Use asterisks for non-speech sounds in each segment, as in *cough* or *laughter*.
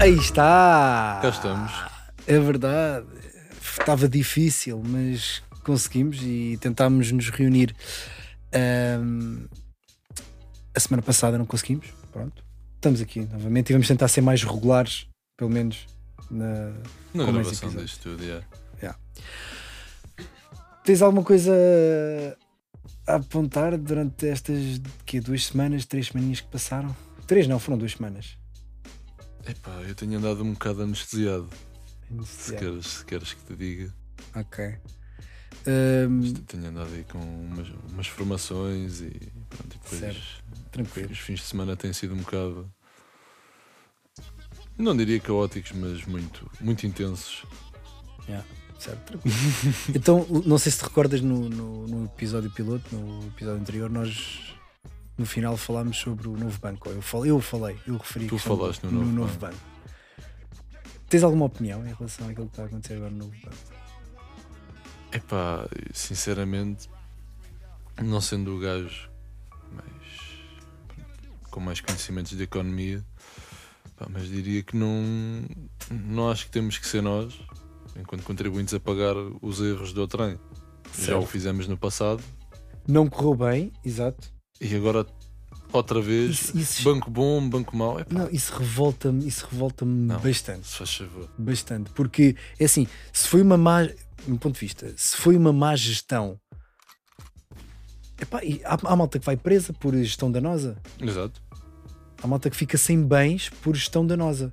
Aí está! Cá estamos. É verdade. Estava difícil, mas conseguimos e tentámos nos reunir. Ahm, a semana passada não conseguimos. Pronto. Estamos aqui novamente e vamos tentar ser mais regulares, pelo menos na, Na gravação deste tudo, yeah. Tens alguma coisa a apontar durante estas que duas semanas, três semaninhas que passaram? Três não, foram duas semanas. Epá, eu tenho andado um bocado anestesiado. Se, Yeah. queres, se queres que te diga. Ok. Ahm, Tenho andado aí com umas, umas formações e pronto. E depois Certo. tranquilo. os fins de semana têm sido um bocado. Não diria caóticos, mas muito, muito intensos. Certo, tranquilo. *laughs* então, não sei se te recordas no, no, no episódio piloto, no episódio anterior, nós no final falámos sobre o novo banco. Eu falei, eu, falei, eu referi Tu falaste no novo banco. Tens alguma opinião em relação àquilo que está a acontecer agora no novo banco? Epá, sinceramente, não sendo o gajo mais, com mais conhecimentos de economia, pá, mas diria que não, não acho que temos que ser nós, enquanto contribuintes, a pagar os erros do trem. Já o fizemos no passado Não correu bem, exato. E agora outra vez, Isso, banco bom, banco mau. Epá, não, isso revolta-me, isso revolta-me bastante. se faz favor. Bastante. Porque é assim, se foi uma má, do ponto de vista, se foi uma má gestão. Epá, e há, há malta que vai presa por gestão danosa. Exato. Há malta que fica sem bens por gestão danosa.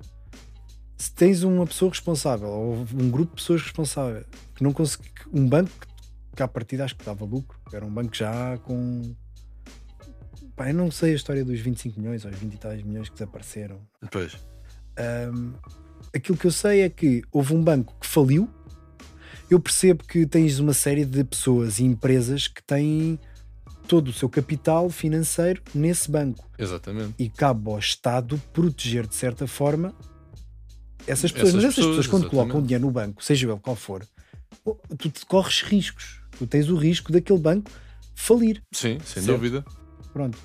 Se tens uma pessoa responsável ou um grupo de pessoas responsável que não consegui, um banco que à partida acho que dava lucro, era um banco já com. Pá, eu não sei a história dos 25 milhões ou os 20 e tais milhões que desapareceram. Depois, Um, aquilo que eu sei é que houve um banco que faliu. Eu percebo que tens uma série de pessoas e empresas que têm todo o seu capital financeiro nesse banco exatamente. e cabe ao Estado proteger de certa forma essas pessoas. Essas Mas essas pessoas, pessoas, quando exatamente. colocam dinheiro no banco, seja ele qual for, tu corres riscos. Tu tens o risco daquele banco falir. Sim, sem Certo. dúvida. Pronto.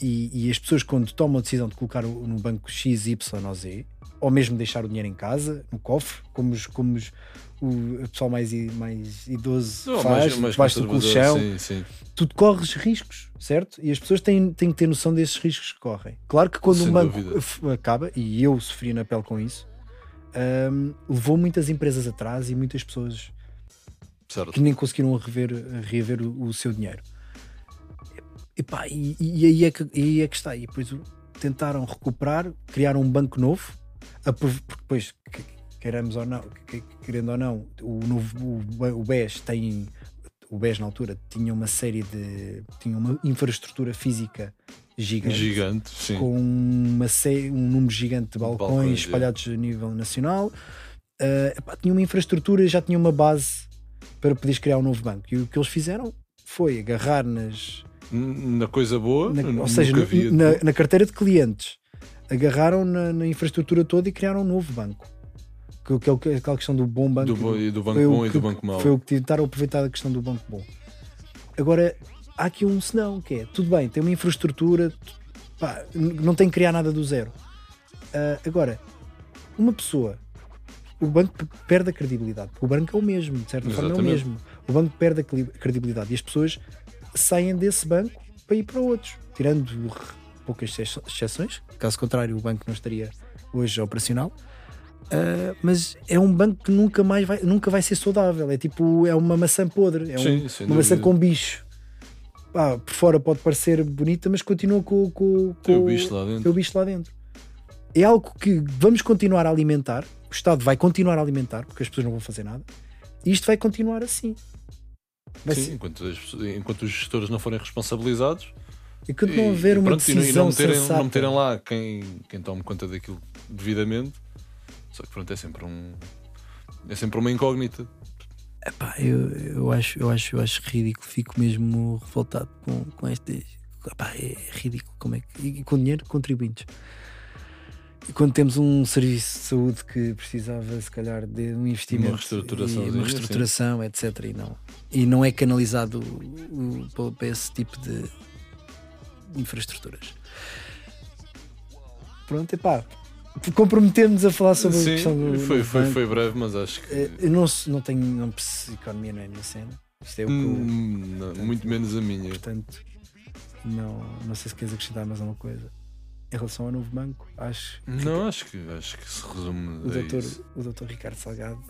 E, e as pessoas, quando tomam a decisão de colocar o- no banco X, Y ou Z, ou mesmo deixar o dinheiro em casa, no cofre, como, os, como os- o pessoal mais, mais idoso Não, faz, mais- mais do colchão, Sim, sim. tu corres riscos, certo? E as pessoas têm, têm que ter noção desses riscos que correm. Claro que quando Sem um banco dúvida. acaba, e eu sofri na pele com isso, hum, levou muitas empresas atrás e muitas pessoas Certo. que nem conseguiram rever, reaver o, o seu dinheiro. E, pá, e, e aí, é que, aí é que está. E depois tentaram recuperar, criaram um banco novo, porque depois, que- queremos ou não, que- querendo ou não, o novo o, o BES tem. O BES na altura tinha uma série de. tinha uma infraestrutura física gigante. Gigante, sim. Com uma um número gigante de balcões, Balcões, é. espalhados a nível nacional. Ah, epá, tinha uma infraestrutura, já tinha uma base para poderes criar um novo banco. E o que eles fizeram foi agarrar nas. Na coisa boa, na- ou seja, havia- na, na carteira de clientes, agarraram na, na infraestrutura toda e criaram um novo banco. Que, que é aquela questão do bom banco. do, e do banco foi o bom e que- do banco mau. Foi o que tentaram aproveitar da questão do banco bom. Agora, há aqui um senão, que é, tudo bem, tem uma infraestrutura, pá, não tem que criar nada do zero. Ah, agora, uma pessoa, o banco perde a credibilidade, porque o banco é o mesmo, de certa forma é o Exatamente. mesmo. O banco perde a credibilidade e as pessoas saem desse banco para ir para outros, tirando poucas exce- exceções, caso contrário, o banco não estaria hoje operacional. Uh, mas é um banco que nunca mais vai, nunca vai ser saudável. É tipo, é uma maçã podre, é um- Sim, sem uma maçã com bicho. Pá, por fora pode parecer bonita, mas continua com, com, Tem o com- bicho lá tem dentro. o bicho lá dentro. É algo que vamos continuar a alimentar, o Estado vai continuar a alimentar, porque as pessoas não vão fazer nada, e isto vai continuar assim. Vai Sim, enquanto, enquanto os gestores não forem responsabilizados enquanto não e- haver e uma pronto, não- e decisão não meterem, sensata. não meterem lá quem, quem tome conta daquilo devidamente. Só que pronto, é sempre um. É sempre uma incógnita. Epá, eu, eu, acho, eu, acho, eu acho ridículo, fico mesmo revoltado com, com estas. Epá, é ridículo como é que. E com dinheiro de contribuintes. E quando temos um serviço de saúde que precisava, se calhar, de um investimento Uma reestruturação, e uma reestruturação, etc. E não, e não é canalizado para- esse tipo de infraestruturas. Pronto, epá, comprometemos a falar sobre a Sim, questão do. foi, foi, foi breve, mas acho que. Eh, Eu não, não tenho. Não, economia não é a minha cena. Isto é o que eu. Hum, não, muito menos a minha. Portanto, não, não sei se queres acrescentar mais alguma coisa. Em relação ao novo banco, acho que Não, acho que, acho que se resume. o doutor, isso. o doutor Ricardo Salgado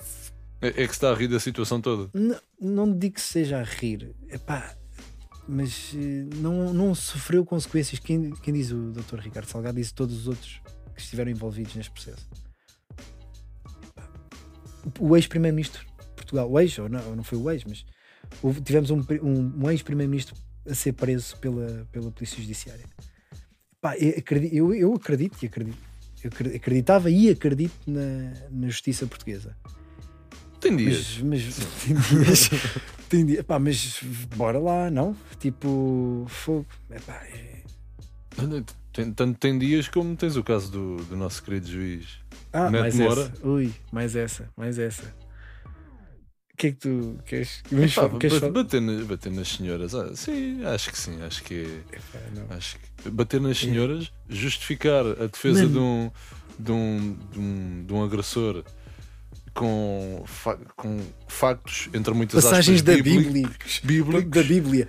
É, é que está a rir da situação toda. não, não digo que seja a rir, epá, mas eh, não, não sofreu consequências. Quem, quem diz o doutor Ricardo Salgado diz todos os outros que estiveram envolvidos neste processo. O ex-primeiro-ministro de Portugal, o ex, ou não, não foi o ex, mas houve- tivemos um, um, um ex-primeiro-ministro a ser preso pela, pela Polícia Judiciária. Pá, eu, acredito, eu, eu acredito e acredito. Eu acre- acreditava e acredito na, na justiça portuguesa. Tem dias. Mas, mas *laughs* tem dias. *laughs* tem dias. Pá, mas bora lá, não? Tipo, fogo. Epá, é- Tem, tanto tem dias como tens o caso do, do nosso querido juiz. Ah, Neto mais Moura. essa. Ui, mais essa, mais essa. O que é que tu queres? Vamos queres ba- falar? bater, na- bater nas senhoras. Ah, sim, acho que sim. Acho que é. Epá. Acho que bater nas senhoras, justificar a defesa de um, de, um, de, um, de um agressor com, fa- com factos, entre muitas Passagens aspas, da bíbli- Bíblia. bíblicos. Da Bíblia.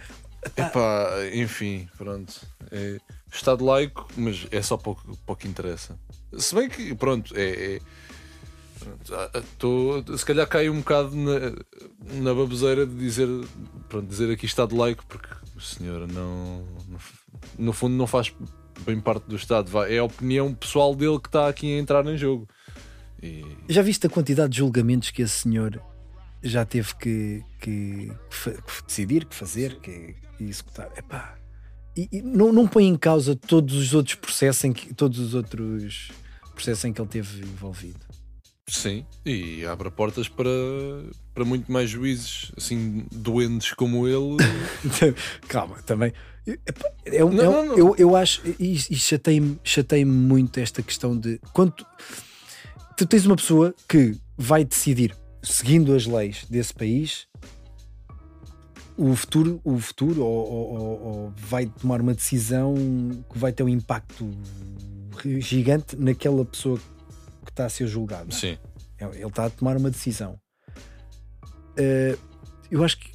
Epá, enfim, pronto. É Estado laico, mas é só para o, que- para o que interessa. Se bem que, pronto, é. é- pronto, ah, ah, se calhar cai um bocado na, na baboseira de dizer, pronto, dizer aqui Estado laico, porque o senhor não. no- fundo, não faz bem parte do Estado. É a opinião pessoal dele que está aqui a entrar em jogo. E, Já viste a quantidade de julgamentos que esse senhor já teve que, que que decidir, que fazer, que, que executar? Epá. E, e não, não põe em causa todos os outros processos em que todos os outros processos em que ele teve envolvido. Sim, e abre portas para, para muito mais juízes assim doentes como ele. *laughs* Calma, também. É um- Não, é um- não, não. Eu, eu acho, e, e chatei-me chatei muito esta questão de quando tu, tu tens uma pessoa que vai decidir, seguindo as leis desse país, o futuro, o futuro ou- ou- ou vai tomar uma decisão que vai ter um impacto gigante naquela pessoa que está a ser julgada. Sim. Ele está a tomar uma decisão. Eh, eu acho que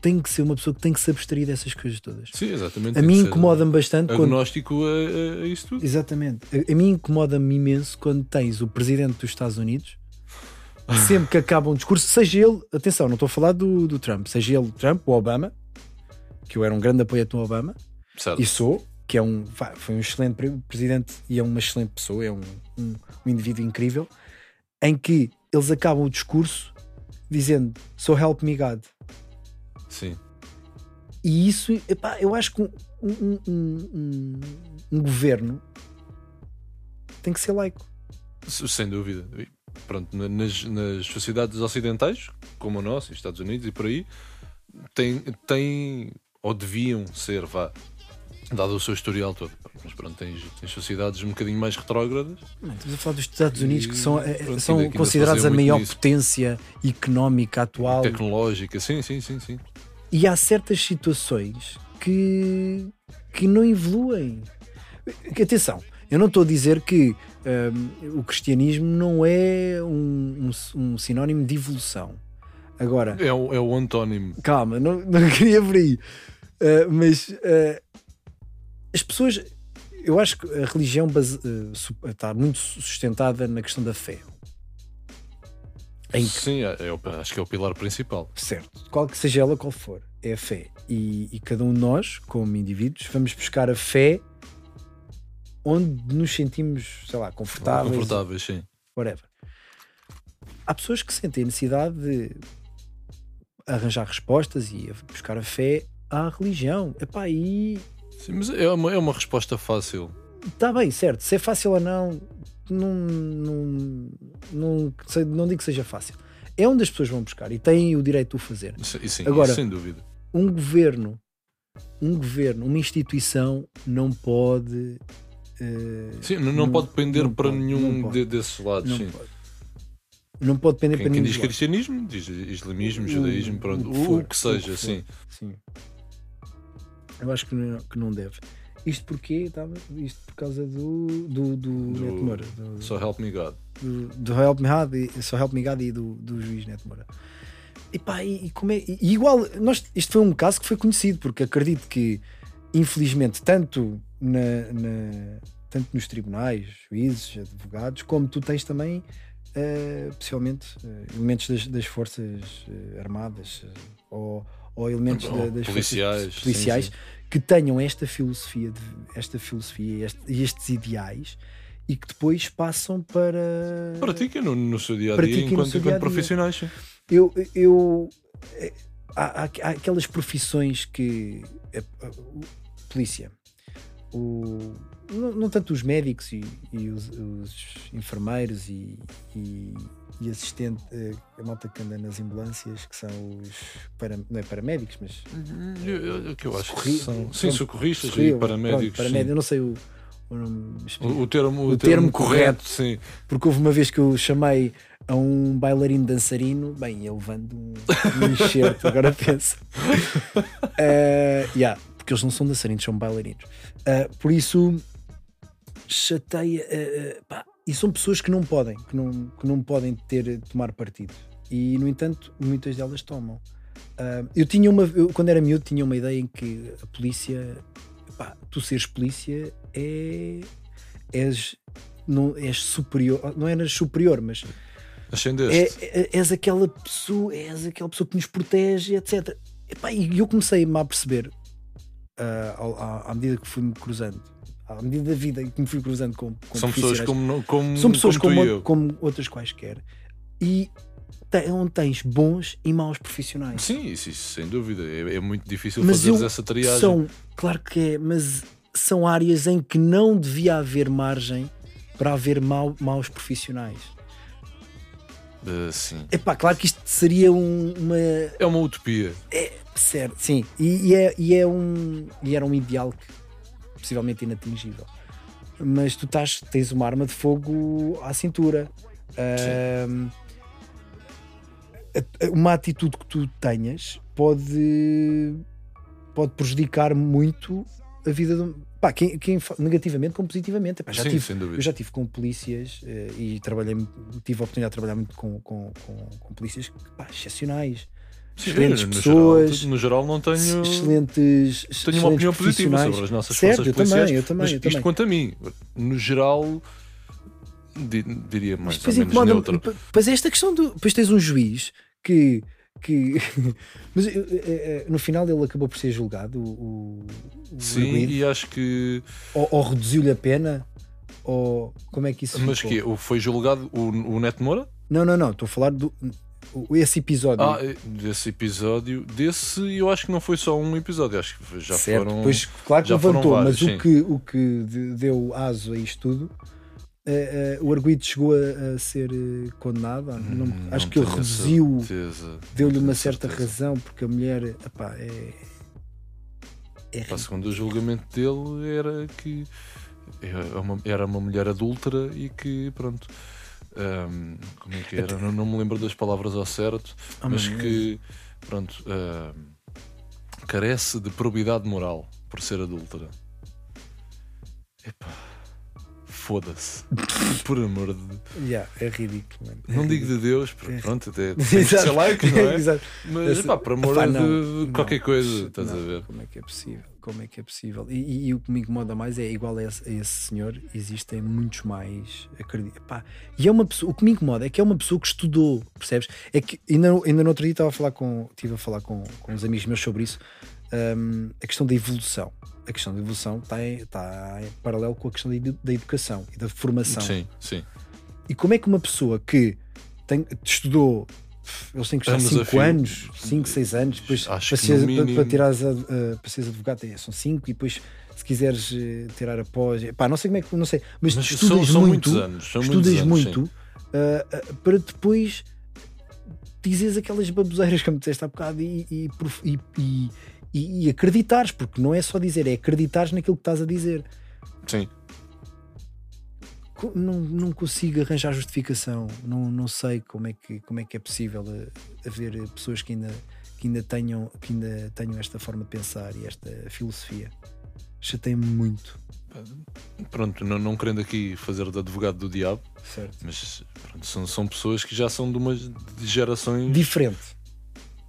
tem que ser uma pessoa que tem que se abstrair dessas coisas todas. Sim, exatamente. A mim incomoda-me bastante quando. Agnóstico a, a- a isso tudo. Exatamente. A, a mim incomoda-me imenso quando tens o presidente dos Estados Unidos, sempre que acaba um discurso, seja ele, atenção, não estou a falar do, do Trump, seja ele Trump ou Obama, que eu era um grande apoiante do Obama, Certo. e sou, que é um, foi um excelente pre- presidente e é uma excelente pessoa, é um, um, um indivíduo incrível, em que eles acabam o discurso dizendo So help me God. Sim. E isso, epá, eu acho que um, um- um- um- governo tem que ser laico. Sem dúvida. Pronto, na- nas, nas sociedades ocidentais, como a nossa, os Estados Unidos e por aí, tem, tem ou deviam ser, vá, dado o seu historial todo. Mas pronto, tens, tens sociedades um bocadinho mais retrógradas. Estamos a falar dos Estados Unidos que são, eh, Pronto, são ainda- ainda considerados fazia a maior nisso. potência económica atual. Tecnológica, sim, sim, sim, sim. E há certas situações que, que não evoluem. Que, Atenção, eu não estou a dizer que hum, o cristianismo não é um, um- um sinónimo de evolução. Agora, É o, é o antónimo. calma, não, não queria por aí. Uh, mas uh, as pessoas, eu acho que a religião base- su- está muito sustentada na questão da fé. Que Sim, é, é o- acho que é o pilar principal. Certo, qual que seja ela qual for, é a fé. E, e cada um de nós, como indivíduos, vamos buscar a fé onde nos sentimos, sei lá, confortáveis, Confortáveis, sim. whatever. Há pessoas que sentem a necessidade de arranjar respostas e buscar a fé à religião. Epá, e Sim, mas é uma, é uma resposta fácil. está bem, certo, se é fácil ou não, não, não, não, sei- não digo que seja fácil. É onde as pessoas vão buscar e têm o direito de o fazer. Sim, sim, Agora- sem dúvida. um governo, um governo, uma instituição não pode. eh, Sim, não, não pode pender para pode, nenhum de- desses lados. não sim. pode. Não pode depender Quem, para quem diz cristianismo, diz islamismo, O- judaísmo, pronto, o que for, o que seja, o que sim. Sim. Eu acho que não, que não deve. Isto porquê? Tava, isto por causa do, do, do, Do- Neto Moura. Do, So help me God. do, do Help Me God e, só Help Me God e do, do juiz Neto Moura. E pá, e, e como é, e igual, nós, isto foi um caso que foi conhecido, porque acredito que, infelizmente, tanto, na, na- tanto nos tribunais, juízes, advogados, como tu tens também, eh, possivelmente, eh, elementos das, das forças eh, armadas ou, ou elementos Ou da- das policiais, forças sim, policiais sim. que tenham esta filosofia, de, esta filosofia e este- estes ideais e que depois passam para Pratica no, no seu dia a dia Pratica no enquanto, seu enquanto profissionais. eu, eu eh, há, há- há aquelas profissões que a, a- o- polícia o, não, não tanto os médicos e, e os, os enfermeiros e, e, e assistente eh, a malta que anda nas ambulâncias que são os para, não é paramédicos mas Eu, eu- o que eu acho que Socorri- são sim, socorristas socorriam, e paramédicos. pronto, paramédico, sim. eu não sei o, o nome. O, termo, o O termo, termo correto, sim. Porque houve uma vez que eu chamei a um bailarino dançarino, bem, ele levando um, um enxerto, *laughs* agora pensa. Eh, yeah, porque eles não são dançarinos, são bailarinos. Eh, por isso, chateia. eh, pá, e são pessoas que não podem, que não, que não podem ter, tomar partido. E, no entanto, muitas delas tomam. Ah, eu tinha uma, eu, quando era miúdo, tinha uma ideia em que a polícia, pá, tu seres polícia é. És, não, és superior, não eras superior, mas Ascendeste. é, é- és aquela pessoa, és aquela pessoa que nos protege, etc. E eu comecei-me a perceber ao- à, à medida que fui-me cruzando, à medida da vida que me fui cruzando com, com São pessoas como, como, são pessoas como, como, e como outras quaisquer e te- onde tens bons e maus profissionais. Sim, isso, isso, sem dúvida. É, é muito difícil Mas fazeres eu- essa triagem. São, claro que é, mas são áreas em que não devia haver margem para haver mau- maus profissionais. Uh, sim. Epá, claro que isto seria um- uma, É uma utopia. Certo, sim. E, e é, e, é um, e era um ideal que possivelmente inatingível. Mas tu estás, tens uma arma de fogo à cintura. A- uma atitude que tu tenhas pode, pode prejudicar muito a vida de um- pá, quem, quem negativamente como positivamente. Epá, já sim, tive, eu já tive com polícias eh, e trabalhei, tive a oportunidade de trabalhar muito com, com, com, com polícias pá, excepcionais. Sim, excelentes no pessoas, Geral, no geral, não tenho. excelentes Tenho uma excelentes opinião positiva sobre as nossas Certo, forças eu também, policiais. eu também, mas eu isto também. quanto a mim, no geral, di- diria mais Mas ou menos neutro. Pois é esta questão do. Depois tens um juiz que. que *laughs* mas eh, eh, no final ele acabou por ser julgado, o, o Sim, e acho que. ou, ou reduziu-lhe a pena, ou como é que isso Mas ficou? que o foi julgado o, o Neto Moura? Não, não, não, estou a falar do. Esse episódio. Ah, desse episódio. Desse, eu acho que não foi só um episódio, acho que já certo, foram. pois claro que levantou, vários, mas sim. o que, o que de- deu aso a isto tudo, eh, eh, o arguido chegou a, a ser eh, condenado. não- Hum, acho que ele reduziu, deu-lhe uma certa certeza. razão, porque a mulher epá, é. é Pá, segundo o julgamento dele, era que era uma, era uma mulher adúltera e que, pronto. Hum, como é que era? Não, não me lembro das palavras ao certo, Ah, mas que, pronto, hum, carece de probidade moral por ser adúltera. Epá, foda-se. *laughs* por amor de. Yeah, é ridículo, mano. Não É digo de. Deus, porque, É. pronto, até *laughs* tem que ser like, não é? *laughs* Mas, epá, por amor Epá, não, de qualquer não. coisa, estás Não, a ver? Como é que é possível? Como é que é possível? E, e- e o que me incomoda mais é igual a esse, a esse senhor, existem muitos mais. Acredito. E é uma pessoa, o que me incomoda é que é uma pessoa que estudou, percebes? É que ainda, no- ainda no outro dia estava a falar com, estive a falar com, com uns amigos meus sobre isso. hum, a questão da evolução. A questão da evolução está em, está em paralelo com a questão da, da educação e da formação. Sim, sim. E como é que uma pessoa que tem, estudou, eles têm que estar Anos a 5 fio. anos, 5, 6 anos, depois Acho para, ser, mínimo- para tirares a, a- para seres advogado é, são 5 e depois se quiseres eh, tirar após, pá, não sei como é que, não sei, mas, Mas estudas são, muito, anos. São estudas anos, muito ah, para depois dizeres aquelas baboseiras que me disseste há bocado e, e, e- e acreditares, porque não é só dizer, é acreditares naquilo que estás a dizer. Sim. Não, não consigo arranjar justificação. Não, não sei como é que, como é, que é possível eh, haver eh, pessoas que ainda, que, ainda tenham, que ainda tenham esta forma de pensar e esta filosofia. Chatei-me muito. Pronto, não, não querendo aqui fazer de advogado do diabo, Certo. mas pronto, são, são pessoas que já são de umas gerações Diferente.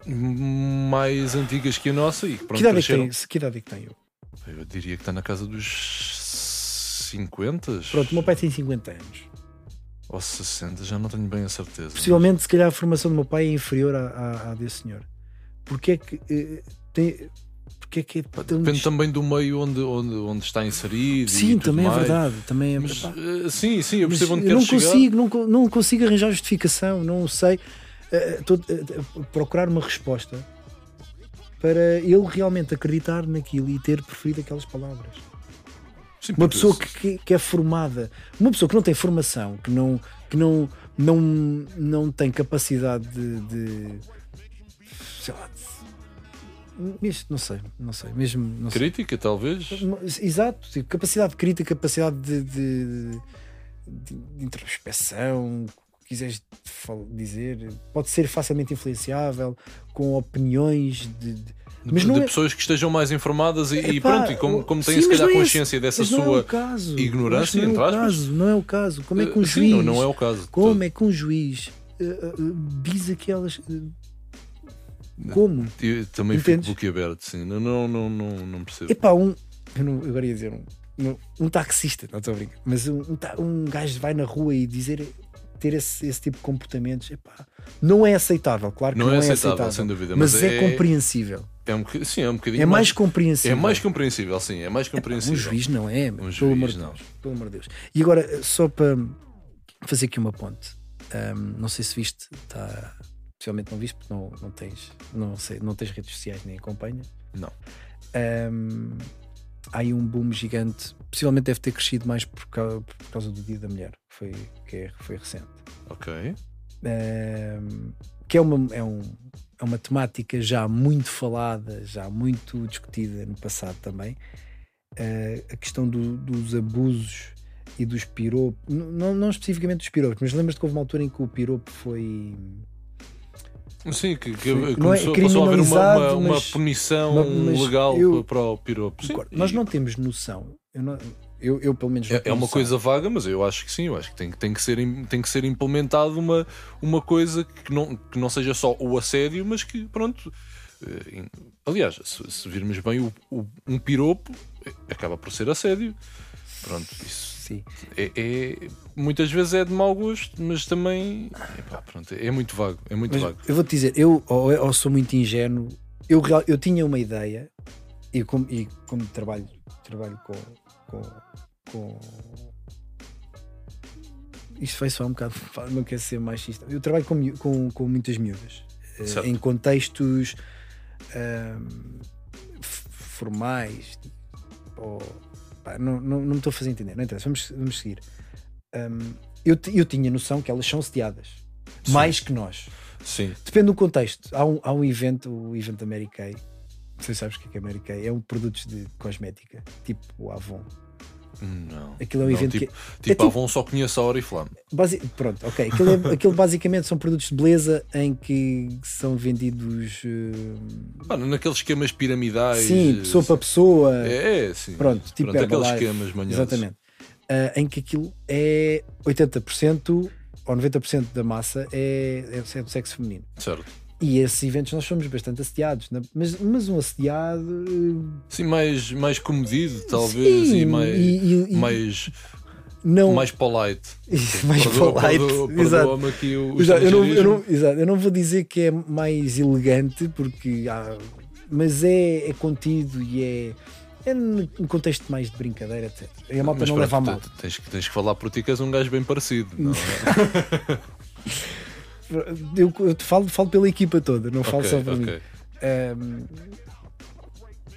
mais antigas que a nossa e que pronto, que, idade é que cresceram. tem, que idade é que tem eu? Eu diria que está na casa dos 50 Pronto, o meu pai tem 50 anos. ou 60, já não tenho bem a certeza. Possivelmente, se calhar, a formação do meu pai é inferior à, à, à desse senhor. Porque é que eh, tem. Porque é que é tão Depende também do meio onde, onde, onde está inserido. Sim, também é verdade. Também é Mas, eh, sim, sim, eu Mas percebo onde eu não consigo, não, não consigo arranjar justificação, não sei. Estou a procurar uma resposta para ele realmente acreditar naquilo e ter preferido aquelas palavras. Sim, Uma pessoa que, que- que é formada, uma pessoa que não tem formação, que não, que não, não, não tem capacidade de, de sei lá, isto não sei, não sei, mesmo não sei. Crítica, talvez. Exato, tipo, capacidade de crítica, capacidade de, de, de- de introspeção, o que quiseres dizer, pode ser facilmente influenciável, com opiniões de. De- mas de não é- pessoas que estejam mais informadas e, e Epá, pronto, e como, como têm sim, se calhar é consciência dessa é sua. o caso. ignorância, não é o caso, não é o caso. Como é que um Eh, sim, juiz. não, não é o caso. Como é que um juiz eh, eh, diz aquelas. como? Eu também Entendes? fico boquiaberto, sim. Não, não, não, não, não percebo. Epá, um. Eu não, eu agora ia dizer um. Um, um taxista, não estou a brincar, mas um, um, um gajo vai na rua e dizer. Ter esse, esse tipo de comportamentos, epá, não é aceitável, claro que Não não, é é aceitável, aceitável, sem dúvida, mas, mas é, é- compreensível. É um sim, é um bocadinho É mais compreensível. É mais compreensível, sim, é mais compreensível. Um juiz não é, Um pelo, amor juiz não. Deus, pelo amor de Deus. E agora, só para fazer aqui uma ponte, hum, não sei se viste, tá, possivelmente não viste, porque não, não, tens, não, sei, não tens redes sociais nem acompanha. Não. Hum, há aí um boom gigante, possivelmente deve ter crescido mais por causa, por causa do Dia da Mulher, foi, que é- foi recente. Ok. Um, que é uma, é, um, é uma temática já muito falada, já muito discutida no passado também. Uh, a questão do- dos abusos e dos piropos, não, não especificamente dos piropos, mas lembras-te que houve uma altura em que o piropo foi. Sim, que, que Foi- começou, não é passou a haver uma, uma, uma punição mas- mas legal eu- para o piropo. Sim, Nós e não temos noção. Eu, não- eu, eu, pelo menos, é, é uma coisa vaga, mas eu acho que sim, eu acho que tem, tem, que, ser, tem que ser implementado uma, uma coisa que não, que não seja só o assédio, mas que pronto. eh, Aliás, se, se virmos bem, o, o- um piropo eh, acaba por ser assédio. Pronto, isso Sim. é, é- muitas vezes é de mau gosto, mas também epá, pronto, é muito vago. É muito Mas vago. eu vou-te dizer, eu ou, ou sou muito ingênuo, eu, eu tinha uma ideia, e como, e como trabalho, trabalho com, com, com- Isto vai soar um bocado, não quero ser machista. Eu trabalho com, com, com muitas miúdas, eh, Certo. em contextos ahm, f- formais, ou, pá, não, não, não me estou a fazer entender, não interessa, vamos, vamos seguir. Ahm, eu, eu tinha noção que elas são assediadas, Sim. mais que nós. Sim. Depende do contexto. Há um, há um evento, o evento Kay. Não sei se sabes o que é que é Mary Kay. É um produtos de cosmética, tipo o Avon. Não. Aquilo é um Não, evento tipo, que. tipo, tipo- a Avon só conhece a Oriflame. Basi pronto, ok. Aquilo, é- aquilo basicamente são produtos de beleza em que são vendidos. eh, Pá, naqueles esquemas piramidais. sim, pessoa para pessoa. É, é, sim. Pronto, tipo Pronto, aqueles esquemas manhosos. Exatamente. Ah, em que aquilo é 80% ou 90% da massa é, é do sexo feminino. Certo. E esses eventos nós somos bastante assediados. né? Mas, mas um assediado. eh, Sim, mais, mais comedido, talvez, Sim, e mais. e- e- mais, não mais polite. *laughs* mais Perdoa- polite. perdoa- Exato. Perdoa-me aqui o, o Exato, eu, não, eu, não, exato, eu não vou dizer que é mais elegante, porque há, mas é, é contido e é, é num contexto mais de brincadeira, etc. E a malta Mas não pronto, leva a mal. te- Tens, que- tens que falar por ti que és um gajo bem parecido. Não é? *laughs* *laughs* Eu, eu te falo, falo pela equipa toda, não falo Ok, só para mim. ok. Um,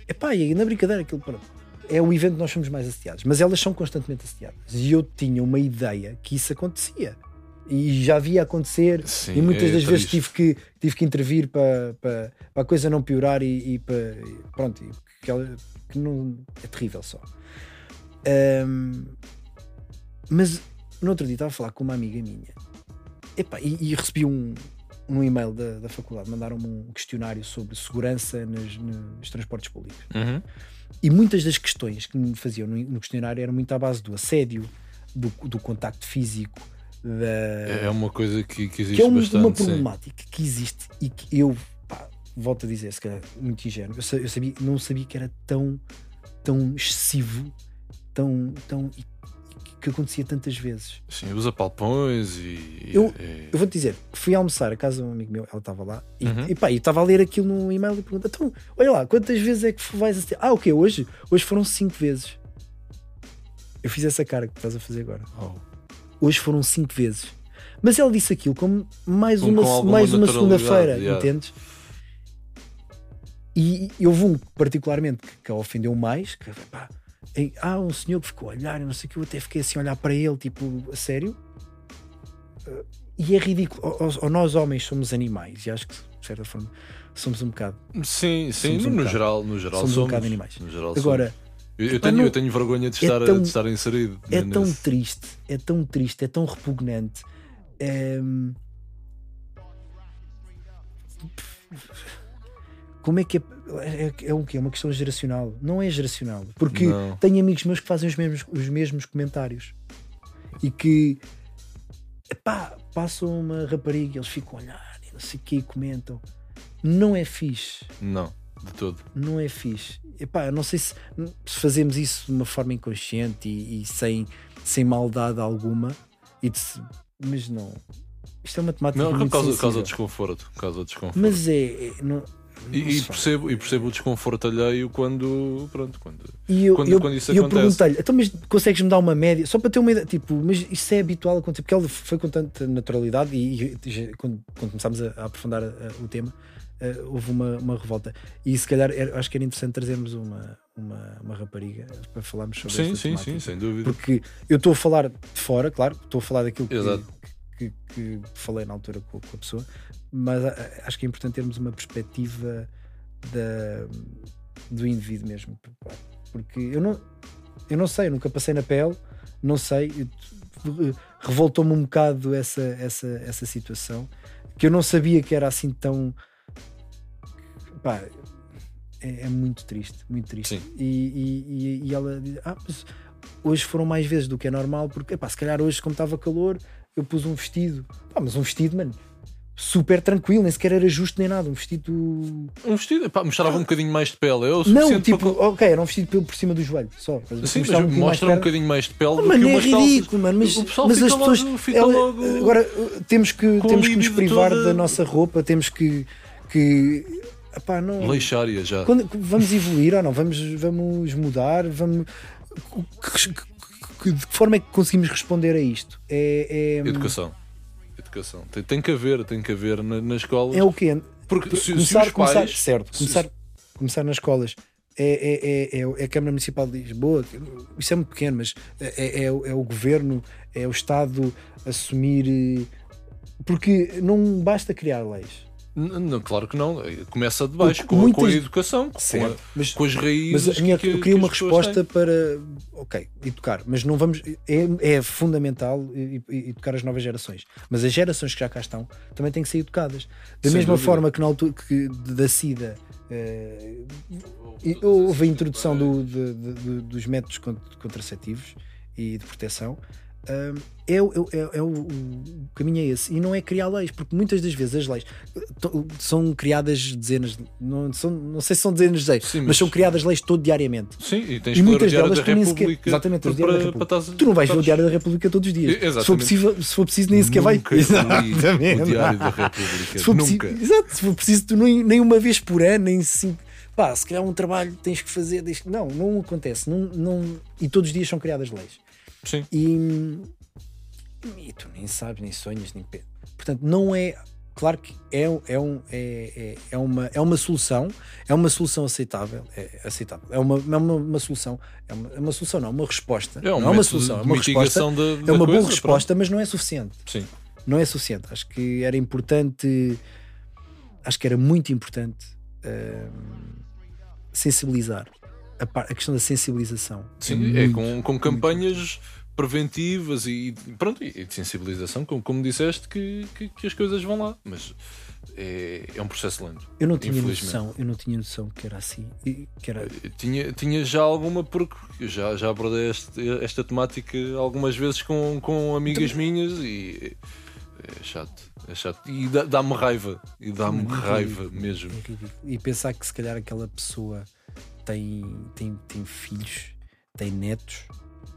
epá, e na brincadeira aquilo pronto, é o evento que nós somos mais assediados, mas elas são constantemente assediadas. E eu tinha uma ideia que isso acontecia. E já via acontecer, Sim, e muitas é das vezes tive que, tive que intervir para, para, para a coisa não piorar e, e para. pronto, que, ela- que não. É terrível só. Um, mas no outro dia estava a falar com uma amiga minha Epá, e, e recebi um, num e-mail da, da faculdade, mandaram-me um questionário sobre segurança nas, nos transportes públicos. Uhum. E muitas das questões que me faziam no, no questionário eram muito à base do assédio, do, do contacto físico, da, É uma coisa que, que existe que é um- bastante. uma sim. problemática que existe e que eu pá, volto a dizer, se calhar muito ingênuo, eu sabia, não sabia que era tão, tão excessivo, tão, tão e que- acontecia tantas vezes. Sim, usa palpões e. Eu- e- Eu vou-te dizer, fui almoçar a casa de um amigo meu, ela estava lá, e, Uhum. e pá, e estava a ler aquilo no e-mail e pergunta: então, olha lá, quantas vezes é que vais assistir? Ah, o quê? Hoje? Hoje foram cinco vezes. Eu fiz essa cara que estás a fazer agora. Oh. Hoje foram cinco vezes. Mas ele disse aquilo como mais Com- uma, mais uma segunda-feira, yeah. entendes? E eu houve um particularmente que, que a ofendeu mais, que pá, em- há um senhor que ficou a olhar, não sei o que, eu até fiquei assim a olhar para ele, tipo, a sério. Uh, E é ridículo. Ou, ou- nós homens somos animais, e acho que de certa forma somos um bocado. Sim, sim, Somos um no, bocado- geral, no geral somos um somos, bocado animais. No Agora, somos. eu, eu tenho, não- eu tenho vergonha de é estar, tão- de estar inserido. é nesse- tão triste, é tão triste, é tão repugnante. Ehm, Como é que é? É, é o quê? É uma questão geracional? Não é geracional. Porque Não. tenho amigos meus que fazem os mesmos, os mesmos comentários e que epá, passam uma rapariga e eles ficam a olhar e não sei o que comentam. Não é fixe. Não, de todo. não é fixe. Epá, eu não sei se, se fazemos isso de uma forma inconsciente e, e sem, sem maldade alguma, e de mas não. Isto é uma temática Não, muito causa, sensível. causa desconforto. Causa desconforto. Mas é. é- não, E, e percebo, e percebo o desconforto alheio quando. Pronto, quando. E eu, quando- eu, quando isso eu acontece. perguntei-lhe, então, mas consegues-me dar uma média? Só para ter uma ideia, tipo, mas isso é habitual acontecer, porque ele foi com tanta naturalidade e, e quando, quando começámos a, a aprofundar a- a- o tema, houve uma, uma revolta. E se calhar era- acho que era interessante trazermos uma, uma, uma rapariga para falarmos sobre Sim, sim, temática. sim, sem dúvida. Porque eu estou a falar de fora, claro, estou a falar daquilo que, que, que falei na altura com, com a pessoa, mas a- a- acho que é importante termos uma perspectiva da, do indivíduo mesmo. Porque eu não, eu não sei, eu nunca passei na pele, não sei, eu- revoltou-me um bocado essa, essa, essa situação, que eu não sabia que era assim tão. Pá, é, é muito triste, muito triste. Sim. E, e, e- e ela diz: Ah, mas hoje foram mais vezes do que é normal, porque epá, se calhar hoje, como estava calor, eu pus um vestido. Pá, mas um vestido, mano, super tranquilo, nem sequer era justo nem nada. Um vestido. Um vestido, pá, mostrava um bocadinho mais de pele. O Não, tipo, para- ok, era um vestido por, por cima do joelho, só. Mas Sim, mas mais mostra um bocadinho mais de pele do que mano, é ridículo, mano. Mas, mas as pessoas. logo- fica ela- logo Agora temos que, temos que nos privar toda- da nossa roupa, temos que. que epá, não, Leixária já. quando- vamos evoluir ou não? Vamos, vamos mudar? Vamos, que, que- que- de que forma é que conseguimos responder a isto? É, é, Educação. Educação. Tem, tem que haver, tem que haver na, nas escolas. é o quê? Porque se, se começar, os começar, pais. certo, se- começar, começar nas escolas. É, é, é, é, é a Câmara Municipal de Lisboa, isso é muito pequeno, mas é, é, o- é o governo, é o Estado assumir. eh, Porque não basta criar leis. Não, claro que não. Começa de baixo, com, a- com a muitas- educação, com, a-. Mas, com as raízes. mas a minha, que, eu que queria uma resposta para. Ok, educar, mas não vamos. É, é fundamental educar as novas gerações. Mas as gerações que já cá estão também têm que ser educadas. Da Sem mesma dúvida. forma que na altura que, da SIDA. eh, e houve a introdução do- de- de- de- dos métodos cont- contraceptivos e de proteção. Hum, é, o- é, o- é o, o caminho é esse e não é criar leis, porque muitas das vezes as leis são criadas dezenas, de- não, são, não sei se são dezenas de leis, Sim, mas... mas- são criadas leis todo diariamente. Sim, e tens E muitas delas da tu nem sequer. República. Exatamente, para- Diário da para- República. para Tu não vais ver o Diário da República todos os dias. Exatamente. Se for, possível, se for preciso, nem sequer vai. Exatamente. o Diário da República. Se for preciso, Nunca. exato, se for preciso, tu nem, nem uma vez por ano, nem cinco. Pá, se calhar um trabalho tens que fazer. tens Não, não acontece. Não, não, e todos os dias são criadas leis. Sim. E, e tu nem sabes, nem sonhas, nem. Portanto, não é. Claro que é, é, um, é, é, é, uma, é uma solução, é uma solução aceitável, é aceitável, é uma, é uma, uma solução, é uma, é uma solução, não, é uma resposta. É um não é uma solução, é uma resposta, mitigação da, é da uma boa resposta, mas não é suficiente. Sim. Não é suficiente. Acho que era importante, acho que era muito importante hum, sensibilizar a, par- a questão da sensibilização. Sim, é muito, com, com campanhas preventivas e pronto, e de sensibilização, como, como disseste, que, que, que as coisas vão lá. Mas é, é um processo lento. Eu não tinha noção, eu não tinha noção que era assim. Que era... Tinha, tinha já alguma, porque já, já abordei este- esta temática algumas vezes com, com amigas minhas e é chato, é chato. E dá- dá-me raiva, e dá-me raiva ridículo, mesmo. E pensar que se calhar aquela pessoa tem, tem, tem filhos, tem netos,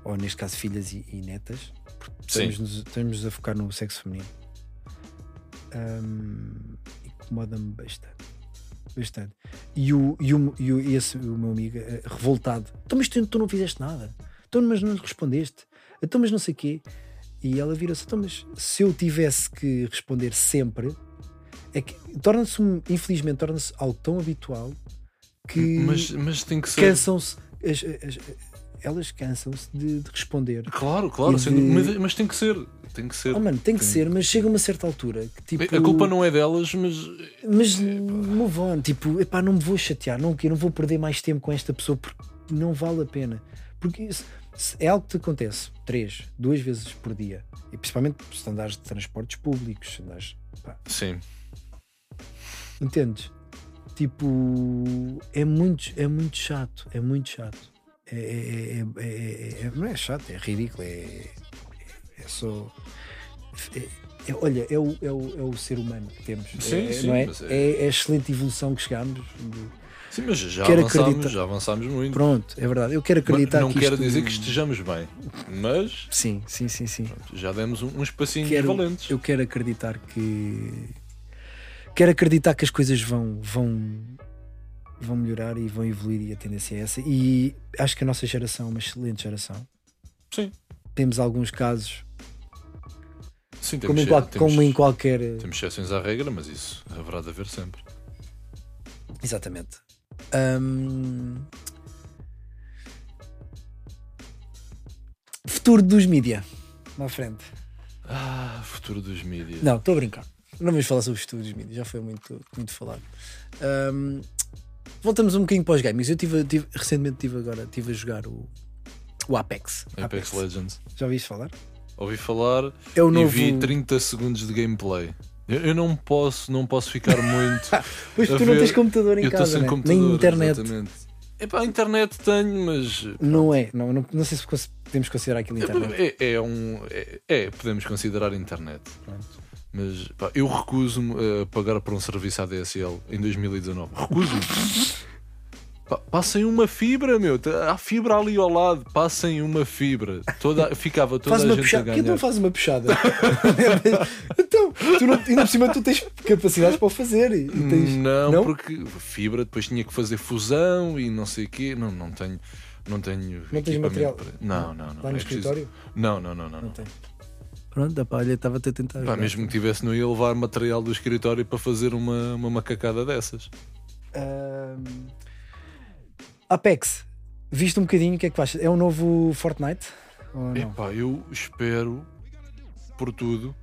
ou neste caso filhas e, e netas, porque Sim. estamos, a focar no sexo feminino. Hum, Incomoda-me bastante. Bastante. E, o, e, o, e o, esse, o meu amigo, eh, revoltado, então, mas tu, tu não fizeste nada, então, mas não respondeste, então, mas não sei quê. E ela vira-se, então, mas se eu tivesse que responder sempre, é que torna-se, um- infelizmente, torna-se algo tão habitual que Mas, mas tem que ser. cansam-se, as- as- elas cansam-se de, de responder. Claro, claro, de- mas, mas tem que ser. Tem que ser. Ah, mano, tem que Tem- ser, mas chega a uma certa altura que tipo. A culpa não é delas, mas Mas move on, tipo, epá, não me vou chatear, não, eu não vou perder mais tempo com esta pessoa porque não vale a pena. Porque isso- se é algo que te acontece três, duas vezes por dia, e principalmente se andares de transportes públicos, se andares, pá, sim. entendes? Tipo, é muito, é muito chato, é muito chato. É, é- é- é- é- não é chato, é ridículo, é, é só. é- é- olha, é o, é, o, é o ser humano que temos, Sim, é, sim, não é? mas é- É, é a excelente evolução que chegamos. Sim, mas já Quero avançámos, acreditar- já avançámos muito. Pronto, é verdade. Eu quero Mas acreditar não que quero isto- dizer que estejamos bem, mas Sim, sim, sim, sim. já demos um, uns passinhos Quero- valentes. Eu quero acreditar que. Quero acreditar que as coisas vão, vão, vão melhorar e vão evoluir e a tendência é essa. E acho que a nossa geração é uma excelente geração. Sim, Temos alguns casos, sim temos, como em, qual- temos, como em qualquer. temos exceções à regra, mas isso haverá de haver sempre. Exatamente. Hum, Futuro dos mídia. Na frente. Ah, futuro dos mídias. Não, estou a brincar. Não vamos falar sobre os estudos mídia, já foi muito, muito falado. Ahm, voltamos um bocadinho para os games. Eu tive, tive- recentemente tive agora tive a jogar o, o Apex. Apex Legends. Já ouviste falar? Ouvi falar É o e novo. vi 30 segundos de gameplay. Eu, eu não posso, não posso ficar muito. *laughs* Pois tu não ver- tens computador em eu casa, sem né? computador. nem internet. Exatamente. Epá, a internet tenho, mas. Não é, não, não, não sei se podemos considerar aquilo internet. É, é um. É, é, podemos considerar internet. Pronto. Mas pá, eu recuso-me a pagar por um serviço ADSL em 2019. Recuso-me. Passem uma fibra, meu. Há fibra ali ao lado. Passem uma fibra. Toda, ficava toda Faz a gente a puxada. Ganhar. não faz uma puxada? *laughs* então, tu não, ainda por cima tu tens capacidades para o fazer. E tens, Não, Não? porque fibra depois tinha que fazer fusão e não sei o quê. Não, não tenho. Não tenho. Não tens material? para- Não, não, não. lá no é preciso- escritório? Não, não, não, não. Não não. Pronto, pá, olha, estava-te a tentar. Pá, ajudar. mesmo que tivesse, não ia levar material do escritório para fazer uma, uma macacada dessas. Apex, viste um bocadinho, o que é que achas? É o novo Fortnite? Ou não? Epá, eu espero por tudo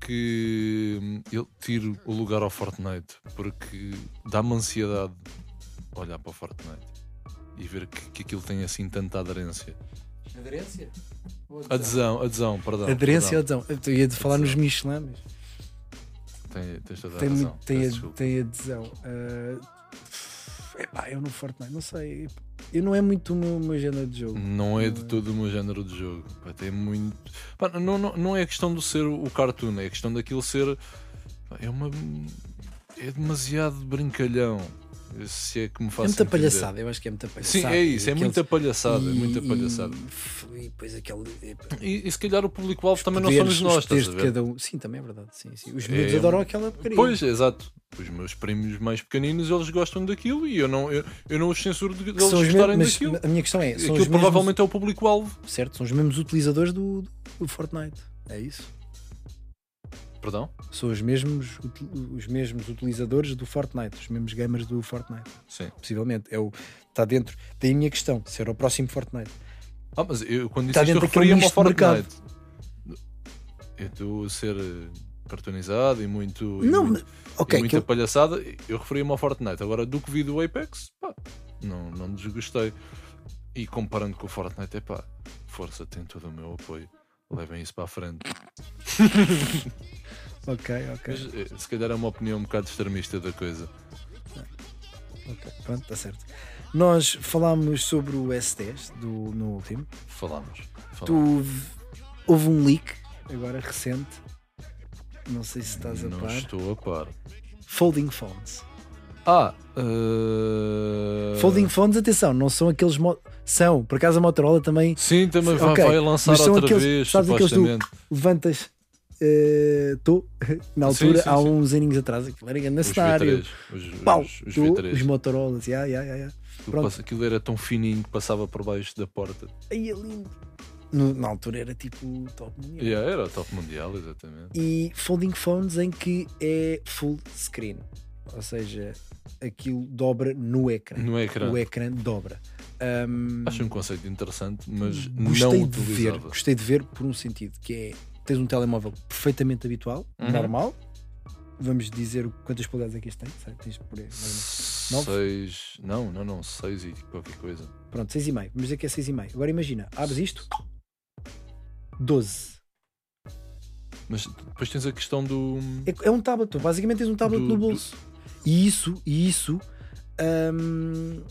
que hum, ele tire o lugar ao Fortnite porque dá-me ansiedade olhar para o Fortnite e ver que, que aquilo tem assim tanta aderência. Aderência? Adesão, adesão, perdão. Aderência ou perdão. adesão? Eu ia de falar nos Adesão. Michelin, mas Tem, tens toda a tem, razão. tem, peço a- desculpa. tem adesão. Ah, epá, eu no Fortnite, não sei. Eu não é muito o meu, o meu género de jogo. Não é de todo o meu género de jogo. Pá, tem muito. Pá, não, não, não é a questão de ser o cartoon, é a questão daquilo ser. pá, É uma. É demasiado brincalhão. Se é que me É faz muita palhaçada, eu acho que é muita palhaçada. Sim, é isso, é Aqueles- muita palhaçada, é e- muita palhaçada. E, e depois aquele. E, e se calhar o público-alvo também não poderes- somos nós, estás a de ver? cada um. Sim, também é verdade. Sim, sim. Os É- miúdos adoram aquela porcaria. Pois, exato. Os meus primos mais pequeninos, eles gostam daquilo e eu não, eu, eu não os censuro de, são os gostarem mesmos, daquilo. a minha questão é: são Aquilo os mesmos, provavelmente é o público-alvo. certo, são os mesmos utilizadores do, do Fortnite. É isso? Perdão? São os mesmos, os mesmos utilizadores do Fortnite, os mesmos gamers do Fortnite. Sim. Possivelmente. É o, está dentro. Daí a minha questão: se era o próximo Fortnite. Ah, mas eu quando Está disse isto, eu referia-me ao. Fortnite. Eu estou a ser eh, cartoonizado e muito. e Não, muito, Ok, e muita aquilo- palhaçada. Eu referia-me ao Fortnite. Agora, do que vi do Apex, pá, não, não desgostei. E comparando com o Fortnite, é pá, força, tem todo o meu apoio. Levem isso para a frente. *laughs* Ok, ok. Mas, eh, se calhar é uma opinião um bocado extremista da coisa. ok. Pronto, está certo. Nós falámos sobre o S10 do, no último. Falamos. Tu falamos. v- houve um leak agora recente. Não sei se estás a Não par. estou a par. Folding phones. Ah! eh, Folding phones, atenção, não são aqueles. mo- São, por acaso a Motorola também Sim, também vai, Ok, vai lançar outra aqueles- vez, sabes aqueles do- levantas. Estou *laughs* na Sim, altura, sim, há sim. uns aninhos atrás, aquilo era grande Os cenário. V3. Os, Pau, os, os V3. os Motorolas, yeah, yeah. Aquilo pronto. passa- Aquilo era tão fininho que passava por baixo da porta. Aí é lindo. No- na altura era tipo top mundial. Yeah, era top mundial, exatamente. E folding phones em que é full screen, ou seja, aquilo dobra no ecrã. No ecrã. O ecrã dobra. Um, Acho um conceito interessante, mas gostei não de ver, gostei de ver por um sentido que é tens um telemóvel perfeitamente habitual, Uhum. normal. Vamos dizer quantas polegadas é que este tem? Sabe? Tens por aí, mais ou menos. Nove? Seis. Não, não, não. Seis e qualquer coisa. Pronto, 6,5. Vamos dizer que é 6,5. Agora imagina, abres isto, 12. Mas depois tens a questão do. É, é um tablet, basicamente tens um tablet Do- no do- bolso. E isso, e isso hum,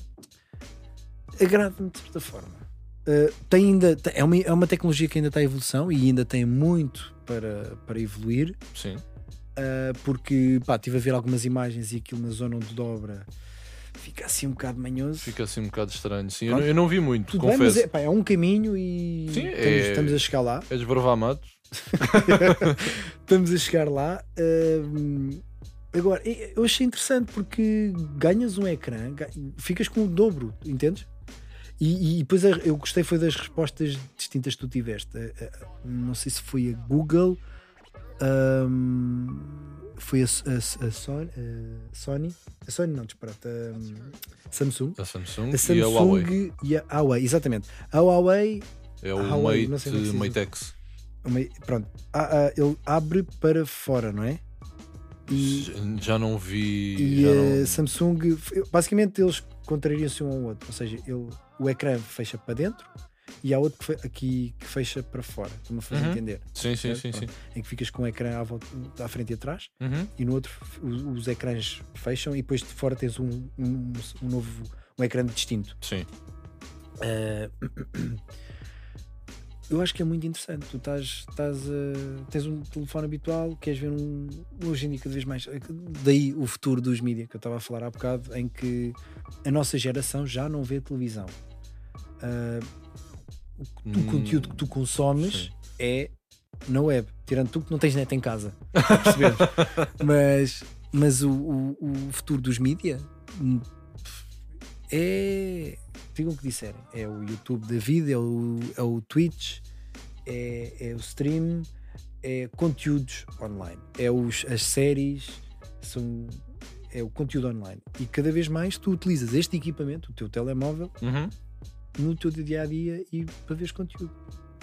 agrada-me de certa forma. Uh, tem ainda, é, uma, é uma tecnologia que ainda está em evolução e ainda tem muito para, para evoluir. Sim. uh, porque pá, estive a ver algumas imagens e aquilo na zona onde dobra fica assim um bocado manhoso. Fica assim um bocado estranho. Sim, eu, não- eu não vi muito, Tudo bem, mas confesso. é, pá, é um caminho e Sim, estamos, é- estamos a chegar lá. É desbravar mato. *laughs* Estamos a chegar lá. hum, agora, eu achei interessante porque ganhas um ecrã, ficas com o dobro, entendes? E, e depois eu gostei foi das respostas distintas que tu tiveste. Não sei se foi a Google, hum, foi a, a a Sony, a Sony, a Sony não, disparate, a hum, Samsung. A Samsung, A e a Huawei. Samsung e a Huawei, exatamente. A Huawei É o Huawei, não Mate, como é. Matex. pronto, ele abre para fora, não é? E, Já não vi. e a não- Samsung, basicamente eles contrariam-se um ao outro, ou seja, ele, o ecrã fecha para dentro e há outro que fe- aqui que fecha para fora, estou-me a fazer Uhum. entender, Sim, sim, sim, sim. Em que ficas com o ecrã à, volta, à frente e atrás Uhum. e no outro os, os ecrãs fecham e depois de fora tens um, um, um novo um ecrã distinto. Sim. Eh, *clears throat* eu acho que é muito interessante. Tu estás, estás a- tens um telefone habitual, queres ver um. Hoje em dia, cada vez mais. Daí o futuro dos mídias que eu estava a falar há bocado, em que a nossa geração já não vê televisão. Ah, o, Hum, conteúdo que tu consomes sim. é na web, tirando tu que não tens net em casa. perceberes? *laughs* mas mas o, o, o futuro dos mídias é. Digam o que disserem. É o YouTube da vida, é o, é o Twitch, é, é o stream, é conteúdos online, é os, as séries, são, é o conteúdo online. E cada vez mais tu utilizas este equipamento, o teu telemóvel, Uhum. no teu dia a dia e para veres conteúdo.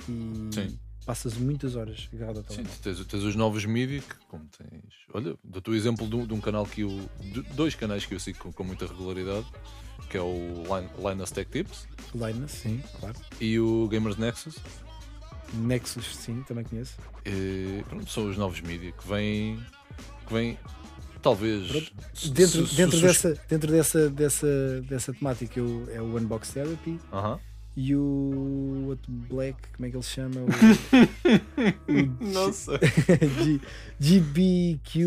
E Sim. passas muitas horas agarrado ao Sim, telemóvel. tu tens, tens os novos mídia que, como tens. Olha, dou-te o exemplo de um, de um canal que eu. dois canais que eu sigo com, com muita regularidade, que é o Linus Tech Tips Linus, sim, claro. e o Gamers Nexus. Nexus, sim, também conheço. E, pronto, são os novos mídia que vêm. que vêm. Talvez. Pronto. Dentro, dentro, dessa, dentro dessa, dessa, dessa temática eu- é o Unbox Therapy Aham. E o outro Black, como é que ele chama? O, *laughs* o Nossa. *laughs* G- GBQ,